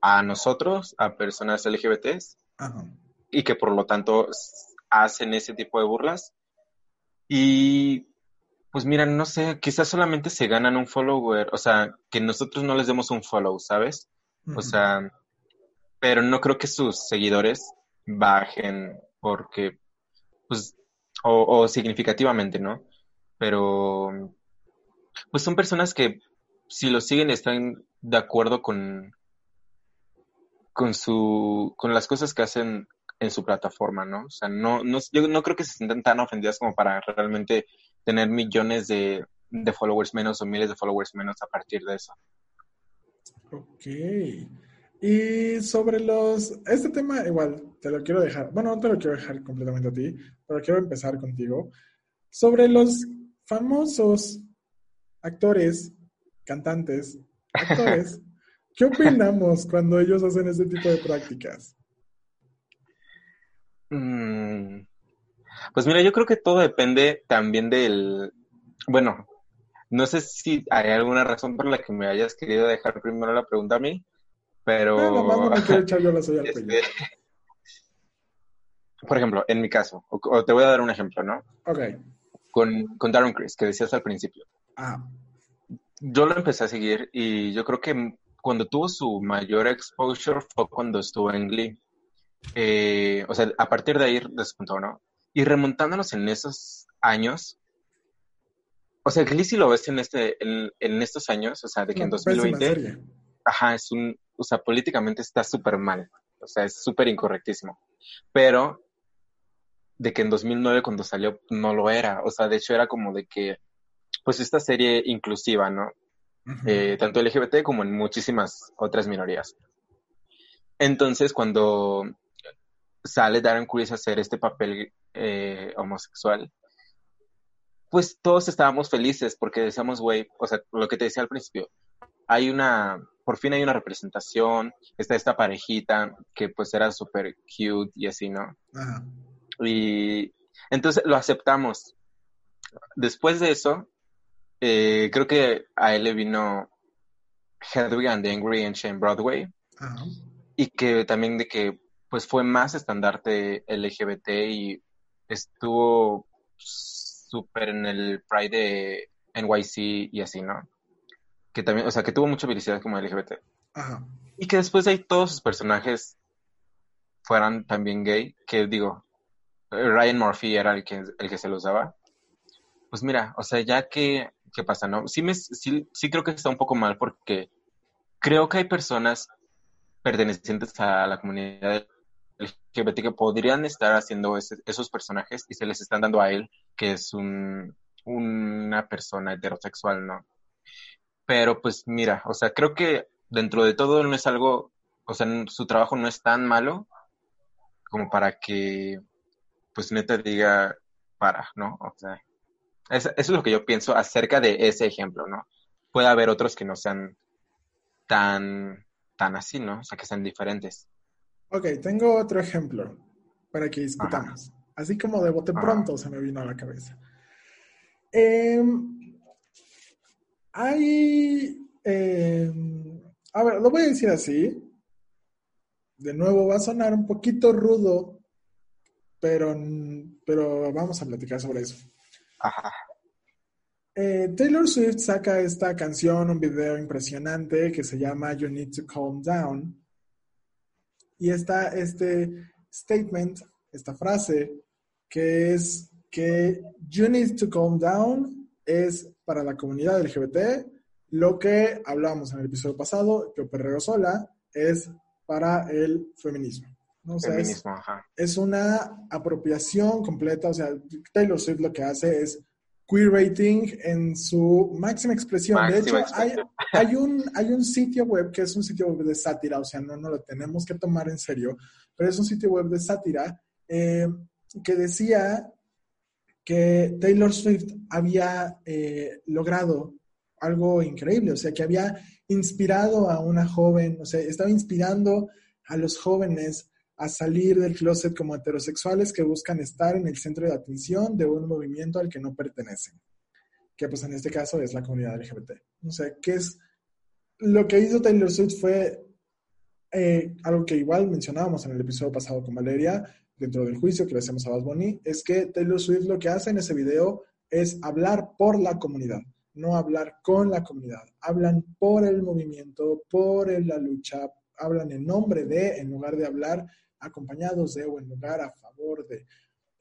a nosotros, a personas LGBTs, y que por lo tanto hacen ese tipo de burlas. Y pues mira, no sé, quizás solamente se ganan un follower, o sea, que nosotros no les demos un follow, ¿sabes? O sea, pero no creo que sus seguidores bajen porque, pues, o, significativamente, ¿no? Pero, pues son personas que si lo siguen están de acuerdo con, con su, con las cosas que hacen en su plataforma, ¿no? O sea, no, no, yo no creo que se sientan tan ofendidas como para realmente tener millones de, de followers menos o miles de followers menos a partir de eso. Ok. Y sobre los, este tema igual, te lo quiero dejar, bueno, no te lo quiero dejar completamente a ti, pero quiero empezar contigo. Sobre los famosos actores, cantantes, actores, ¿qué opinamos cuando ellos hacen este tipo de prácticas? Mm, pues mira, yo creo que todo depende también del, bueno, no sé si hay alguna razón por la que me hayas querido dejar primero la pregunta a mí, pero... Este, por ejemplo, en mi caso, o, te voy a dar un ejemplo, ¿no? Ok. Con, con Darren Criss, que decías al principio. Ah. Yo lo empecé a seguir y yo creo que cuando tuvo su mayor exposure fue cuando estuvo en Glee. Eh, o sea, a partir de ahí despuntó, ¿no? Y remontándonos en esos años, o sea, Glee si lo ves en, este, en, en estos años, o sea, de que en 2020 ajá, es un, o sea, políticamente está súper mal, o sea, es súper incorrectísimo, pero de que en 2009 cuando salió no lo era, o sea, de hecho era como de que, pues esta serie inclusiva, ¿no? eh, tanto LGBT como en muchísimas otras minorías. Entonces, cuando sale Darren Criss a hacer este papel eh, homosexual, pues todos estábamos felices porque decíamos, güey, o sea, lo que te decía al principio, hay una, por fin hay una representación, está esta parejita que pues era súper cute y así, ¿no? Ajá. Y entonces lo aceptamos. Después de eso, eh, creo que a él le vino Hedwig and the Angry and Shane Broadway. Y que también de que pues fue más estandarte LGBT y estuvo súper en el Pride de NYC y así, ¿no? que también, o sea, que tuvo mucha felicidad como LGBT. Ajá. Y que después de ahí todos sus personajes fueran también gay, que digo, Ryan Murphy era el que, el que se los daba. Pues mira, o sea, ya que, ¿qué pasa, no? Sí, me, sí, sí creo que está un poco mal porque creo que hay personas pertenecientes a la comunidad LGBT que podrían estar haciendo esos personajes y se les están dando a él, que es un, una persona heterosexual, ¿no? Pero pues mira, o sea, creo que dentro de todo no es algo o sea, su trabajo no es tan malo como para que, pues neta diga, para, ¿no? O sea, eso es lo que yo pienso acerca de ese ejemplo, ¿no? Puede haber otros que no sean tan, tan así, ¿no? O sea, que sean diferentes. Ok, tengo otro ejemplo para que discutamos. Así como de bote pronto se me vino a la cabeza. Em, hay, em, a ver, lo voy a decir así. De nuevo, va a sonar un poquito rudo, pero, pero vamos a platicar sobre eso. Ajá. Eh, Taylor Swift saca esta canción, un video impresionante que se llama You Need to Calm Down. Y está este statement, esta frase, que es que You Need to Calm Down es para la comunidad LGBT lo que hablábamos en el episodio pasado, que Perreo Sola es para el feminismo. Es, ajá. es una apropiación completa, o sea, Taylor Swift lo que hace es queer rating en su máxima expresión. de hecho, Hay, un, hay un sitio web que es un sitio web de sátira, o sea, no, no lo tenemos que tomar en serio, pero es un sitio web de sátira eh, que decía que Taylor Swift había eh, logrado algo increíble, o sea, que había inspirado a una joven, o sea, estaba inspirando a los jóvenes a salir del closet como heterosexuales que buscan estar en el centro de atención de un movimiento al que no pertenecen, que pues en este caso es la comunidad LGBT. O sea, ¿qué es lo que hizo Taylor Swift fue eh, algo que igual mencionábamos en el episodio pasado con Valeria, dentro del juicio que le hacemos a Bad Bunny, es que Taylor Swift lo que hace en ese video es hablar por la comunidad, no hablar con la comunidad. Hablan por el movimiento, por la lucha, hablan en nombre de, en lugar de hablar acompañados de o en lugar a favor de,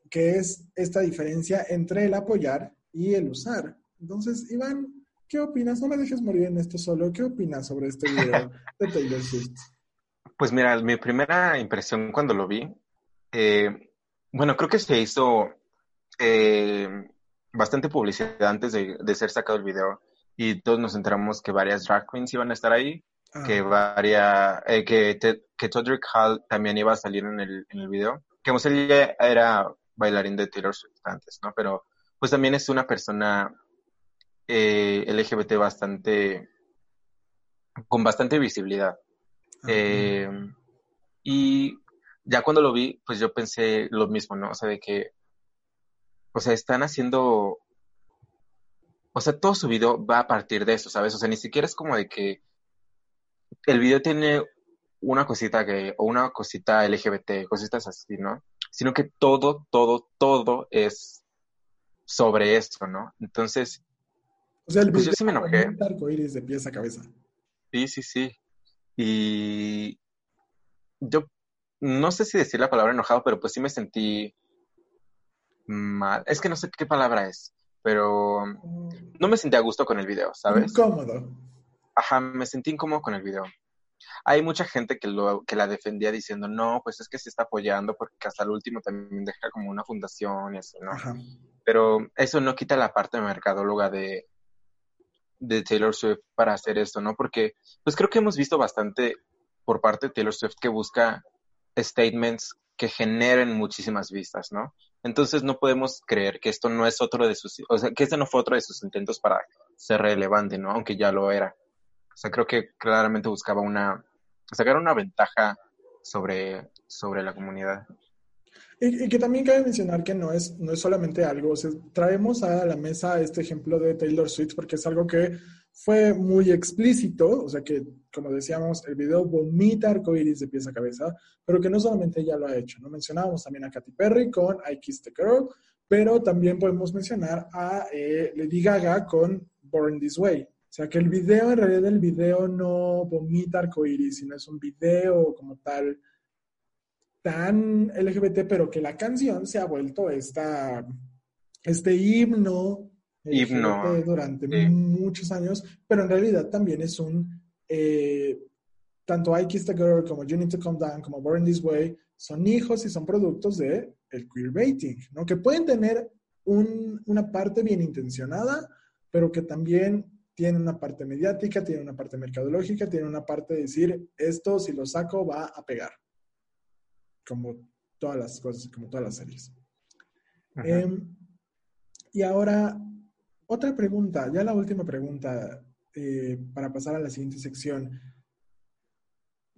que es esta diferencia entre el apoyar y el usar. Entonces, Iván, ¿qué opinas? No me dejes morir en esto solo. ¿Qué opinas sobre este video de Taylor Swift? Pues mira, mi primera impresión cuando lo vi, eh, bueno, creo que se hizo eh, bastante publicidad antes de, de, ser sacado el video y todos nos enteramos que varias drag queens iban a estar ahí que varia, eh, que, que Todrick Hall también iba a salir en el, en el video. Que él ya era bailarín de Taylor Swift antes, ¿no? Pero pues también es una persona eh, LGBT bastante, con bastante visibilidad. Eh, y ya cuando lo vi, pues yo pensé lo mismo, ¿no? O sea, de que, o sea, están haciendo, o sea, todo su video va a partir de eso, ¿sabes? O sea, ni siquiera es como de que el video tiene una cosita que, o una cosita LGBT, cositas así, ¿no? Sino que todo, todo, todo es sobre esto, ¿no? Entonces, o sea, el pues yo sí me enojé. arcoíris de pies a cabeza. Sí, sí, sí. Y yo no sé si decir la palabra enojado, pero pues sí me sentí mal. Es que no sé qué palabra es, pero mm. no me sentí a gusto con el video, ¿sabes? Incómodo ajá, me sentí incómodo con el video. Hay mucha gente que, lo, que la defendía diciendo, no, pues es que se está apoyando porque hasta el último también deja como una fundación y así, ¿no? Pero eso no quita la parte mercadóloga de, de Taylor Swift para hacer esto, ¿no? Porque pues creo que hemos visto bastante por parte de Taylor Swift que busca statements que generen muchísimas vistas, ¿no? Entonces no podemos creer que esto no es otro de sus, o sea, que este no fue otro de sus intentos para ser relevante, ¿no? Aunque ya lo era. O sea, creo que claramente buscaba una, sacar una ventaja sobre, sobre la comunidad. Y, que también cabe mencionar que no es, no es solamente algo, o sea, traemos a la mesa este ejemplo de Taylor Swift porque es algo que fue muy explícito, o sea que, como decíamos, el video vomita arcoiris de pies a cabeza, pero que no solamente ella lo ha hecho, ¿no? Mencionábamos también a Katy Perry con I Kissed the Girl, pero también podemos mencionar a eh, Lady Gaga con Born This Way. O sea, que el video, en realidad el video no vomita arcoíris, sino es un video como tal tan LGBT, pero que la canción se ha vuelto esta, este himno, himno durante muchos años, pero en realidad también es un, eh, tanto I Kiss the Girl como You Need to Come Down como Born This Way son hijos y son productos de el queerbaiting, ¿no? Que pueden tener una parte bien intencionada, pero que también tiene una parte mediática, tiene una parte mercadológica, tiene una parte de decir, esto si lo saco va a pegar. Como todas las cosas, como todas las series. Em, y ahora, otra pregunta, ya la última pregunta eh, para pasar a la siguiente sección.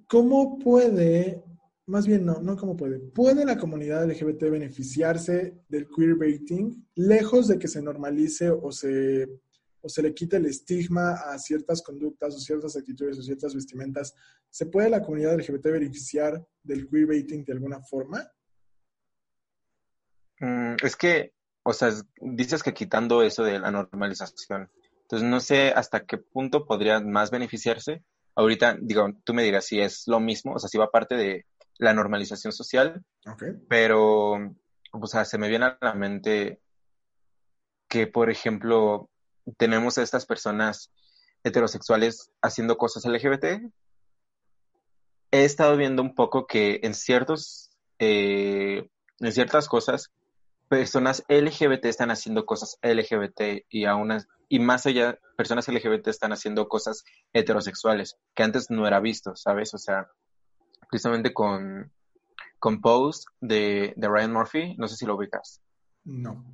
¿Cómo puede, más bien no, no cómo puede, puede la comunidad LGBT beneficiarse del queerbaiting lejos de que se normalice o se o se le quita el estigma a ciertas conductas o ciertas actitudes o ciertas vestimentas, ¿se puede la comunidad LGBT beneficiar del queerbaiting de alguna forma? Mm, es que, o sea, dices que quitando eso de la normalización, entonces no sé hasta qué punto podría más beneficiarse. Ahorita, digo, tú me dirás si es lo mismo, o sea, si va parte de la normalización social, pero, o sea, se me viene a la mente que, por ejemplo, tenemos a estas personas heterosexuales haciendo cosas LGBT. He estado viendo un poco que en ciertos, eh, en ciertas cosas, personas LGBT están haciendo cosas LGBT y aún y más allá, personas LGBT están haciendo cosas heterosexuales, que antes no era visto, ¿sabes? O sea, precisamente con, con Pose de, de Ryan Murphy, no sé si lo ubicas. No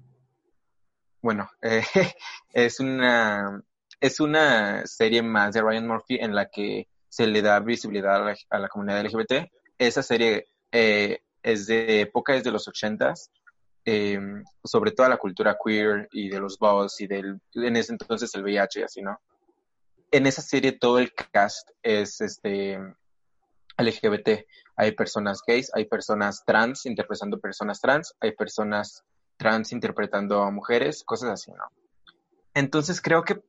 bueno, eh, es una es una serie más de Ryan Murphy en la que se le da visibilidad a la, comunidad LGBT. Esa serie eh, es de época, es de los ochentas, eh, sobre toda la cultura queer y de los boss y del, en ese entonces el VIH y así, ¿no? En esa serie todo el cast es este LGBT. Hay personas gays, hay personas trans interpretando personas trans, hay personas trans interpretando a mujeres, cosas así, ¿no? Entonces creo que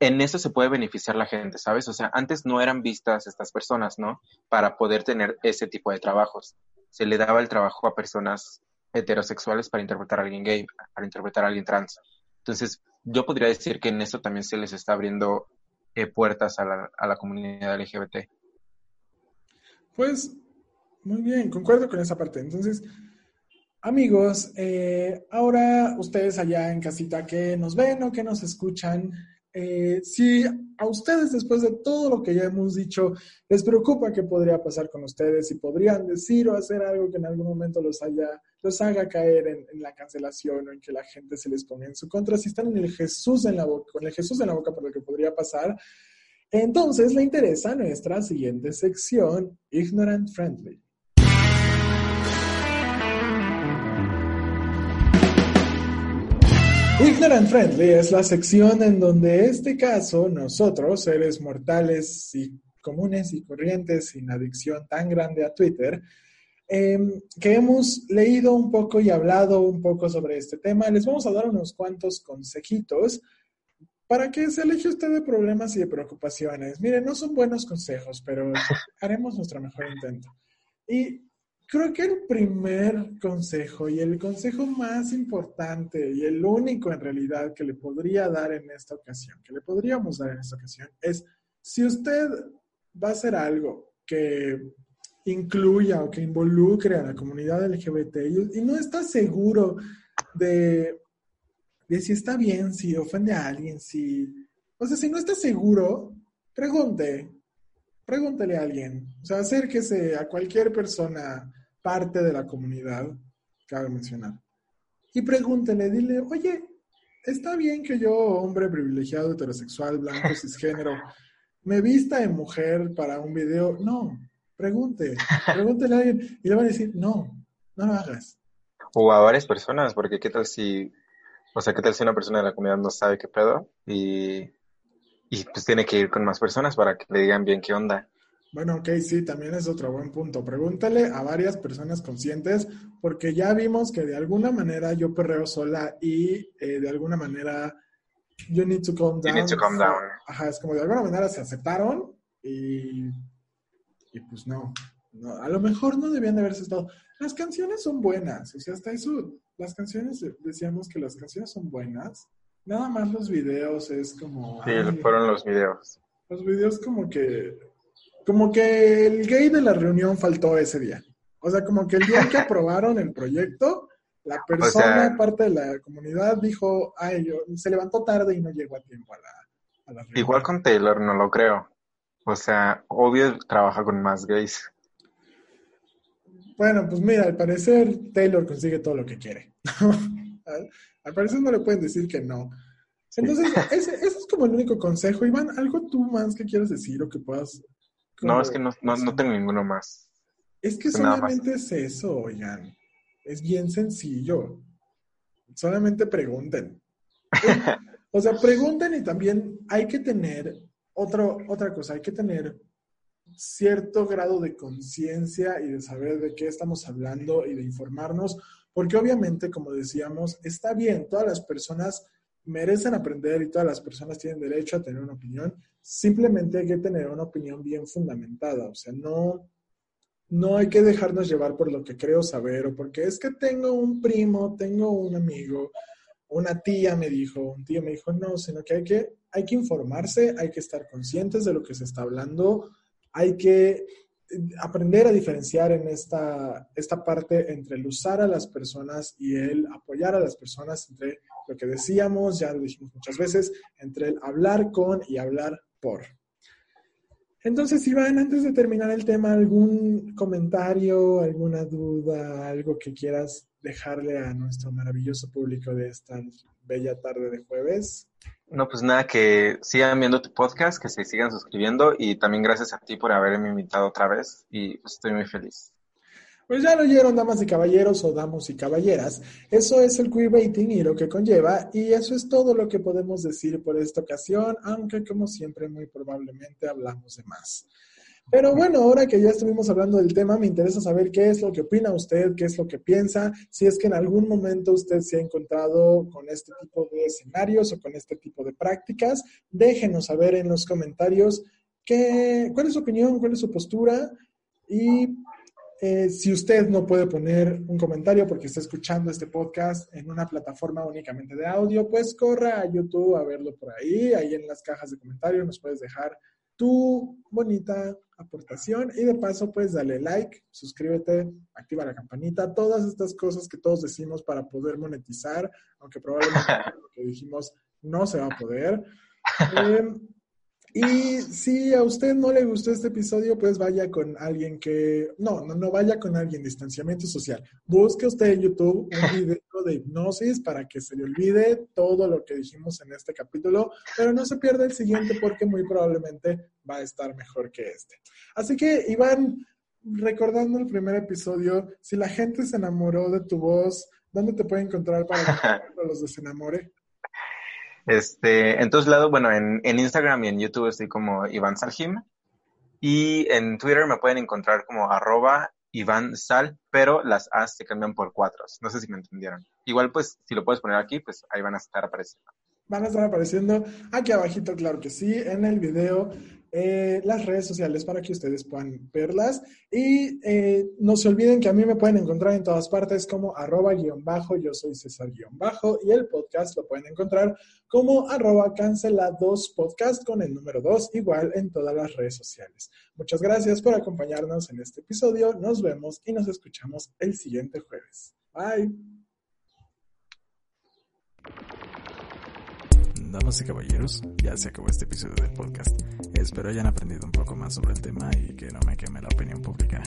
en eso se puede beneficiar la gente, ¿sabes? O sea, antes no eran vistas estas personas, ¿no? Para poder tener ese tipo de trabajos. Se le daba el trabajo a personas heterosexuales para interpretar a alguien gay, para interpretar a alguien trans. Entonces, yo podría decir que en eso también se les está abriendo eh, puertas a la, a la comunidad LGBT. Pues, muy bien, concuerdo con esa parte. Entonces, Amigos, eh, ahora ustedes allá en casita que nos ven o que nos escuchan, eh, si a ustedes después de todo lo que ya hemos dicho les preocupa qué podría pasar con ustedes, si podrían decir o hacer algo que en algún momento los, haya, los haga caer en, la cancelación o en que la gente se les ponga en su contra, si están en el Jesús en la boca, con el Jesús en la boca por lo que podría pasar, entonces le interesa nuestra siguiente sección, Ignorant Friendly. Ignorant Friendly es la sección en donde, este caso, nosotros, seres mortales y comunes y corrientes, sin adicción tan grande a Twitter, em, que hemos leído un poco y hablado un poco sobre este tema, les vamos a dar unos cuantos consejitos para que se aleje usted de problemas y de preocupaciones. Miren, no son buenos consejos, pero haremos nuestro mejor intento. Y Creo que el primer consejo y el consejo más importante y el único en realidad que le podría dar en esta ocasión, que le podríamos dar en esta ocasión, es si usted va a hacer algo que incluya o que involucre a la comunidad LGBT y, no está seguro de, si está bien, si ofende a alguien, si... O sea, si no está seguro, pregunte, pregúntele a alguien. O sea, acérquese a cualquier persona parte de la comunidad, cabe mencionar. Y pregúntele, dile, oye, ¿está bien que yo, hombre privilegiado, heterosexual, blanco, cisgénero, me vista de mujer para un video? No, pregunte, pregúntele a alguien y le van a decir, no, no lo hagas. O a varias personas, porque qué tal si, o sea, qué tal si una persona de la comunidad no sabe qué pedo y, y pues tiene que ir con más personas para que le digan bien qué onda. Bueno, ok, sí, también es otro buen punto. Pregúntale a varias personas conscientes, porque ya vimos que de alguna manera yo perreo sola y eh, de alguna manera you need to calm down. You need to calm down. Ajá, es como de alguna manera se aceptaron y, y pues no, no, A lo mejor no debían de haberse estado. Las canciones son buenas, o sea, hasta eso, las canciones, decíamos que las canciones son buenas. Nada más los videos es como. Sí, fueron los videos. Los videos como que como que el gay de la reunión faltó ese día. O sea, como que el día que aprobaron el proyecto, La persona, parte de la comunidad, dijo, ay, yo, se levantó tarde y no llegó a tiempo a la, a Igual con Taylor, no lo creo. O sea, obvio trabaja con más gays. Bueno, pues mira, al parecer Taylor consigue todo lo que quiere. al parecer no le pueden decir que no. Entonces, ese, es como el único consejo. Iván, ¿algo tú más que quieras decir o que puedas... no, es que no, no, tengo ninguno más. Es que solamente es eso, oigan. Es bien sencillo. Solamente pregunten. o sea, pregunten y también hay que tener otro, otra cosa, hay que tener cierto grado de conciencia y de saber de qué estamos hablando y de informarnos, porque obviamente, como decíamos, está bien, todas las personas merecen aprender y todas las personas tienen derecho a tener una opinión, simplemente hay que tener una opinión bien fundamentada, o sea, no, no hay que dejarnos llevar por lo que creo saber o porque es que tengo un primo, tengo un amigo, una tía me dijo, un tío me dijo, no, sino que hay que, hay que informarse, hay que estar conscientes de lo que se está hablando, hay que aprender a diferenciar en esta, esta parte entre el usar a las personas y el apoyar a las personas, entre lo que decíamos, ya lo dijimos muchas veces, entre el hablar con y hablar por. Entonces, Iván, antes de terminar el tema, ¿algún comentario, alguna duda, algo que quieras dejarle a nuestro maravilloso público de esta bella tarde de jueves? No, pues nada, que sigan viendo tu podcast, que se sigan suscribiendo y también gracias a ti por haberme invitado otra vez y estoy muy feliz. Pues ya lo oyeron, damas y caballeros o damos y caballeras. Eso es el queerbaiting y lo que conlleva, y eso es todo lo que podemos decir por esta ocasión, aunque como siempre muy probablemente hablamos de más. Pero bueno, ahora que ya estuvimos hablando del tema, me interesa saber qué es lo que opina usted, qué es lo que piensa, si es que en algún momento usted se ha encontrado con este tipo de escenarios o con este tipo de prácticas. Déjenos saber en los comentarios qué, cuál es su opinión, cuál es su postura y eh, si usted no puede poner un comentario porque está escuchando este podcast en una plataforma únicamente de audio, pues corra a YouTube a verlo por ahí. Ahí en las cajas de comentarios nos puedes dejar tu bonita aportación y de paso pues dale like, suscríbete, activa la campanita, todas estas cosas que todos decimos para poder monetizar, aunque probablemente lo que dijimos no se va a poder. Eh, y si a usted no le gustó este episodio, pues vaya con alguien que... No, no, no vaya con alguien, distanciamiento social. Busque usted en YouTube un video de hipnosis para que se le olvide todo lo que dijimos en este capítulo, pero no se pierda el siguiente porque muy probablemente va a estar mejor que este. Así que, Iván, recordando el primer episodio, si la gente se enamoró de tu voz, ¿dónde te puede encontrar para que los desenamore? Este, en todos lados, bueno, en, en, Instagram y en YouTube estoy como Iván Saljim. Y en Twitter me pueden encontrar como arroba Iván Sal, pero las A se cambian por cuatro. No sé si me entendieron. Igual, pues, si lo puedes poner aquí, pues ahí van a estar apareciendo. Van a estar apareciendo aquí abajito, claro que sí, en el video eh, las redes sociales para que ustedes puedan verlas. Y eh, no se olviden que a mí me pueden encontrar en todas partes como arroba guion bajo, yo soy César guion bajo, y el podcast lo pueden encontrar como arroba cancelados podcast con el número 2, igual en todas las redes sociales. Muchas gracias por acompañarnos en este episodio. Nos vemos y nos escuchamos el siguiente jueves. Bye. Damas y caballeros, ya se acabó este episodio del podcast. Espero hayan aprendido un poco más sobre el tema y que no me queme la opinión pública.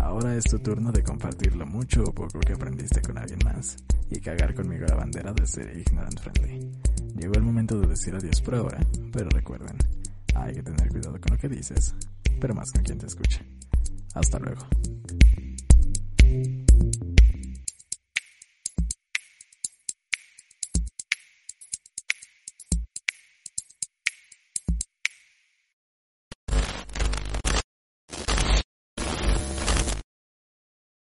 Ahora es tu turno de compartir lo mucho o poco que aprendiste con alguien más y cagar conmigo la bandera de ser ignorant friendly. Llegó el momento de decir adiós por ahora, pero recuerden, hay que tener cuidado con lo que dices, pero más con quien te escucha. Hasta luego.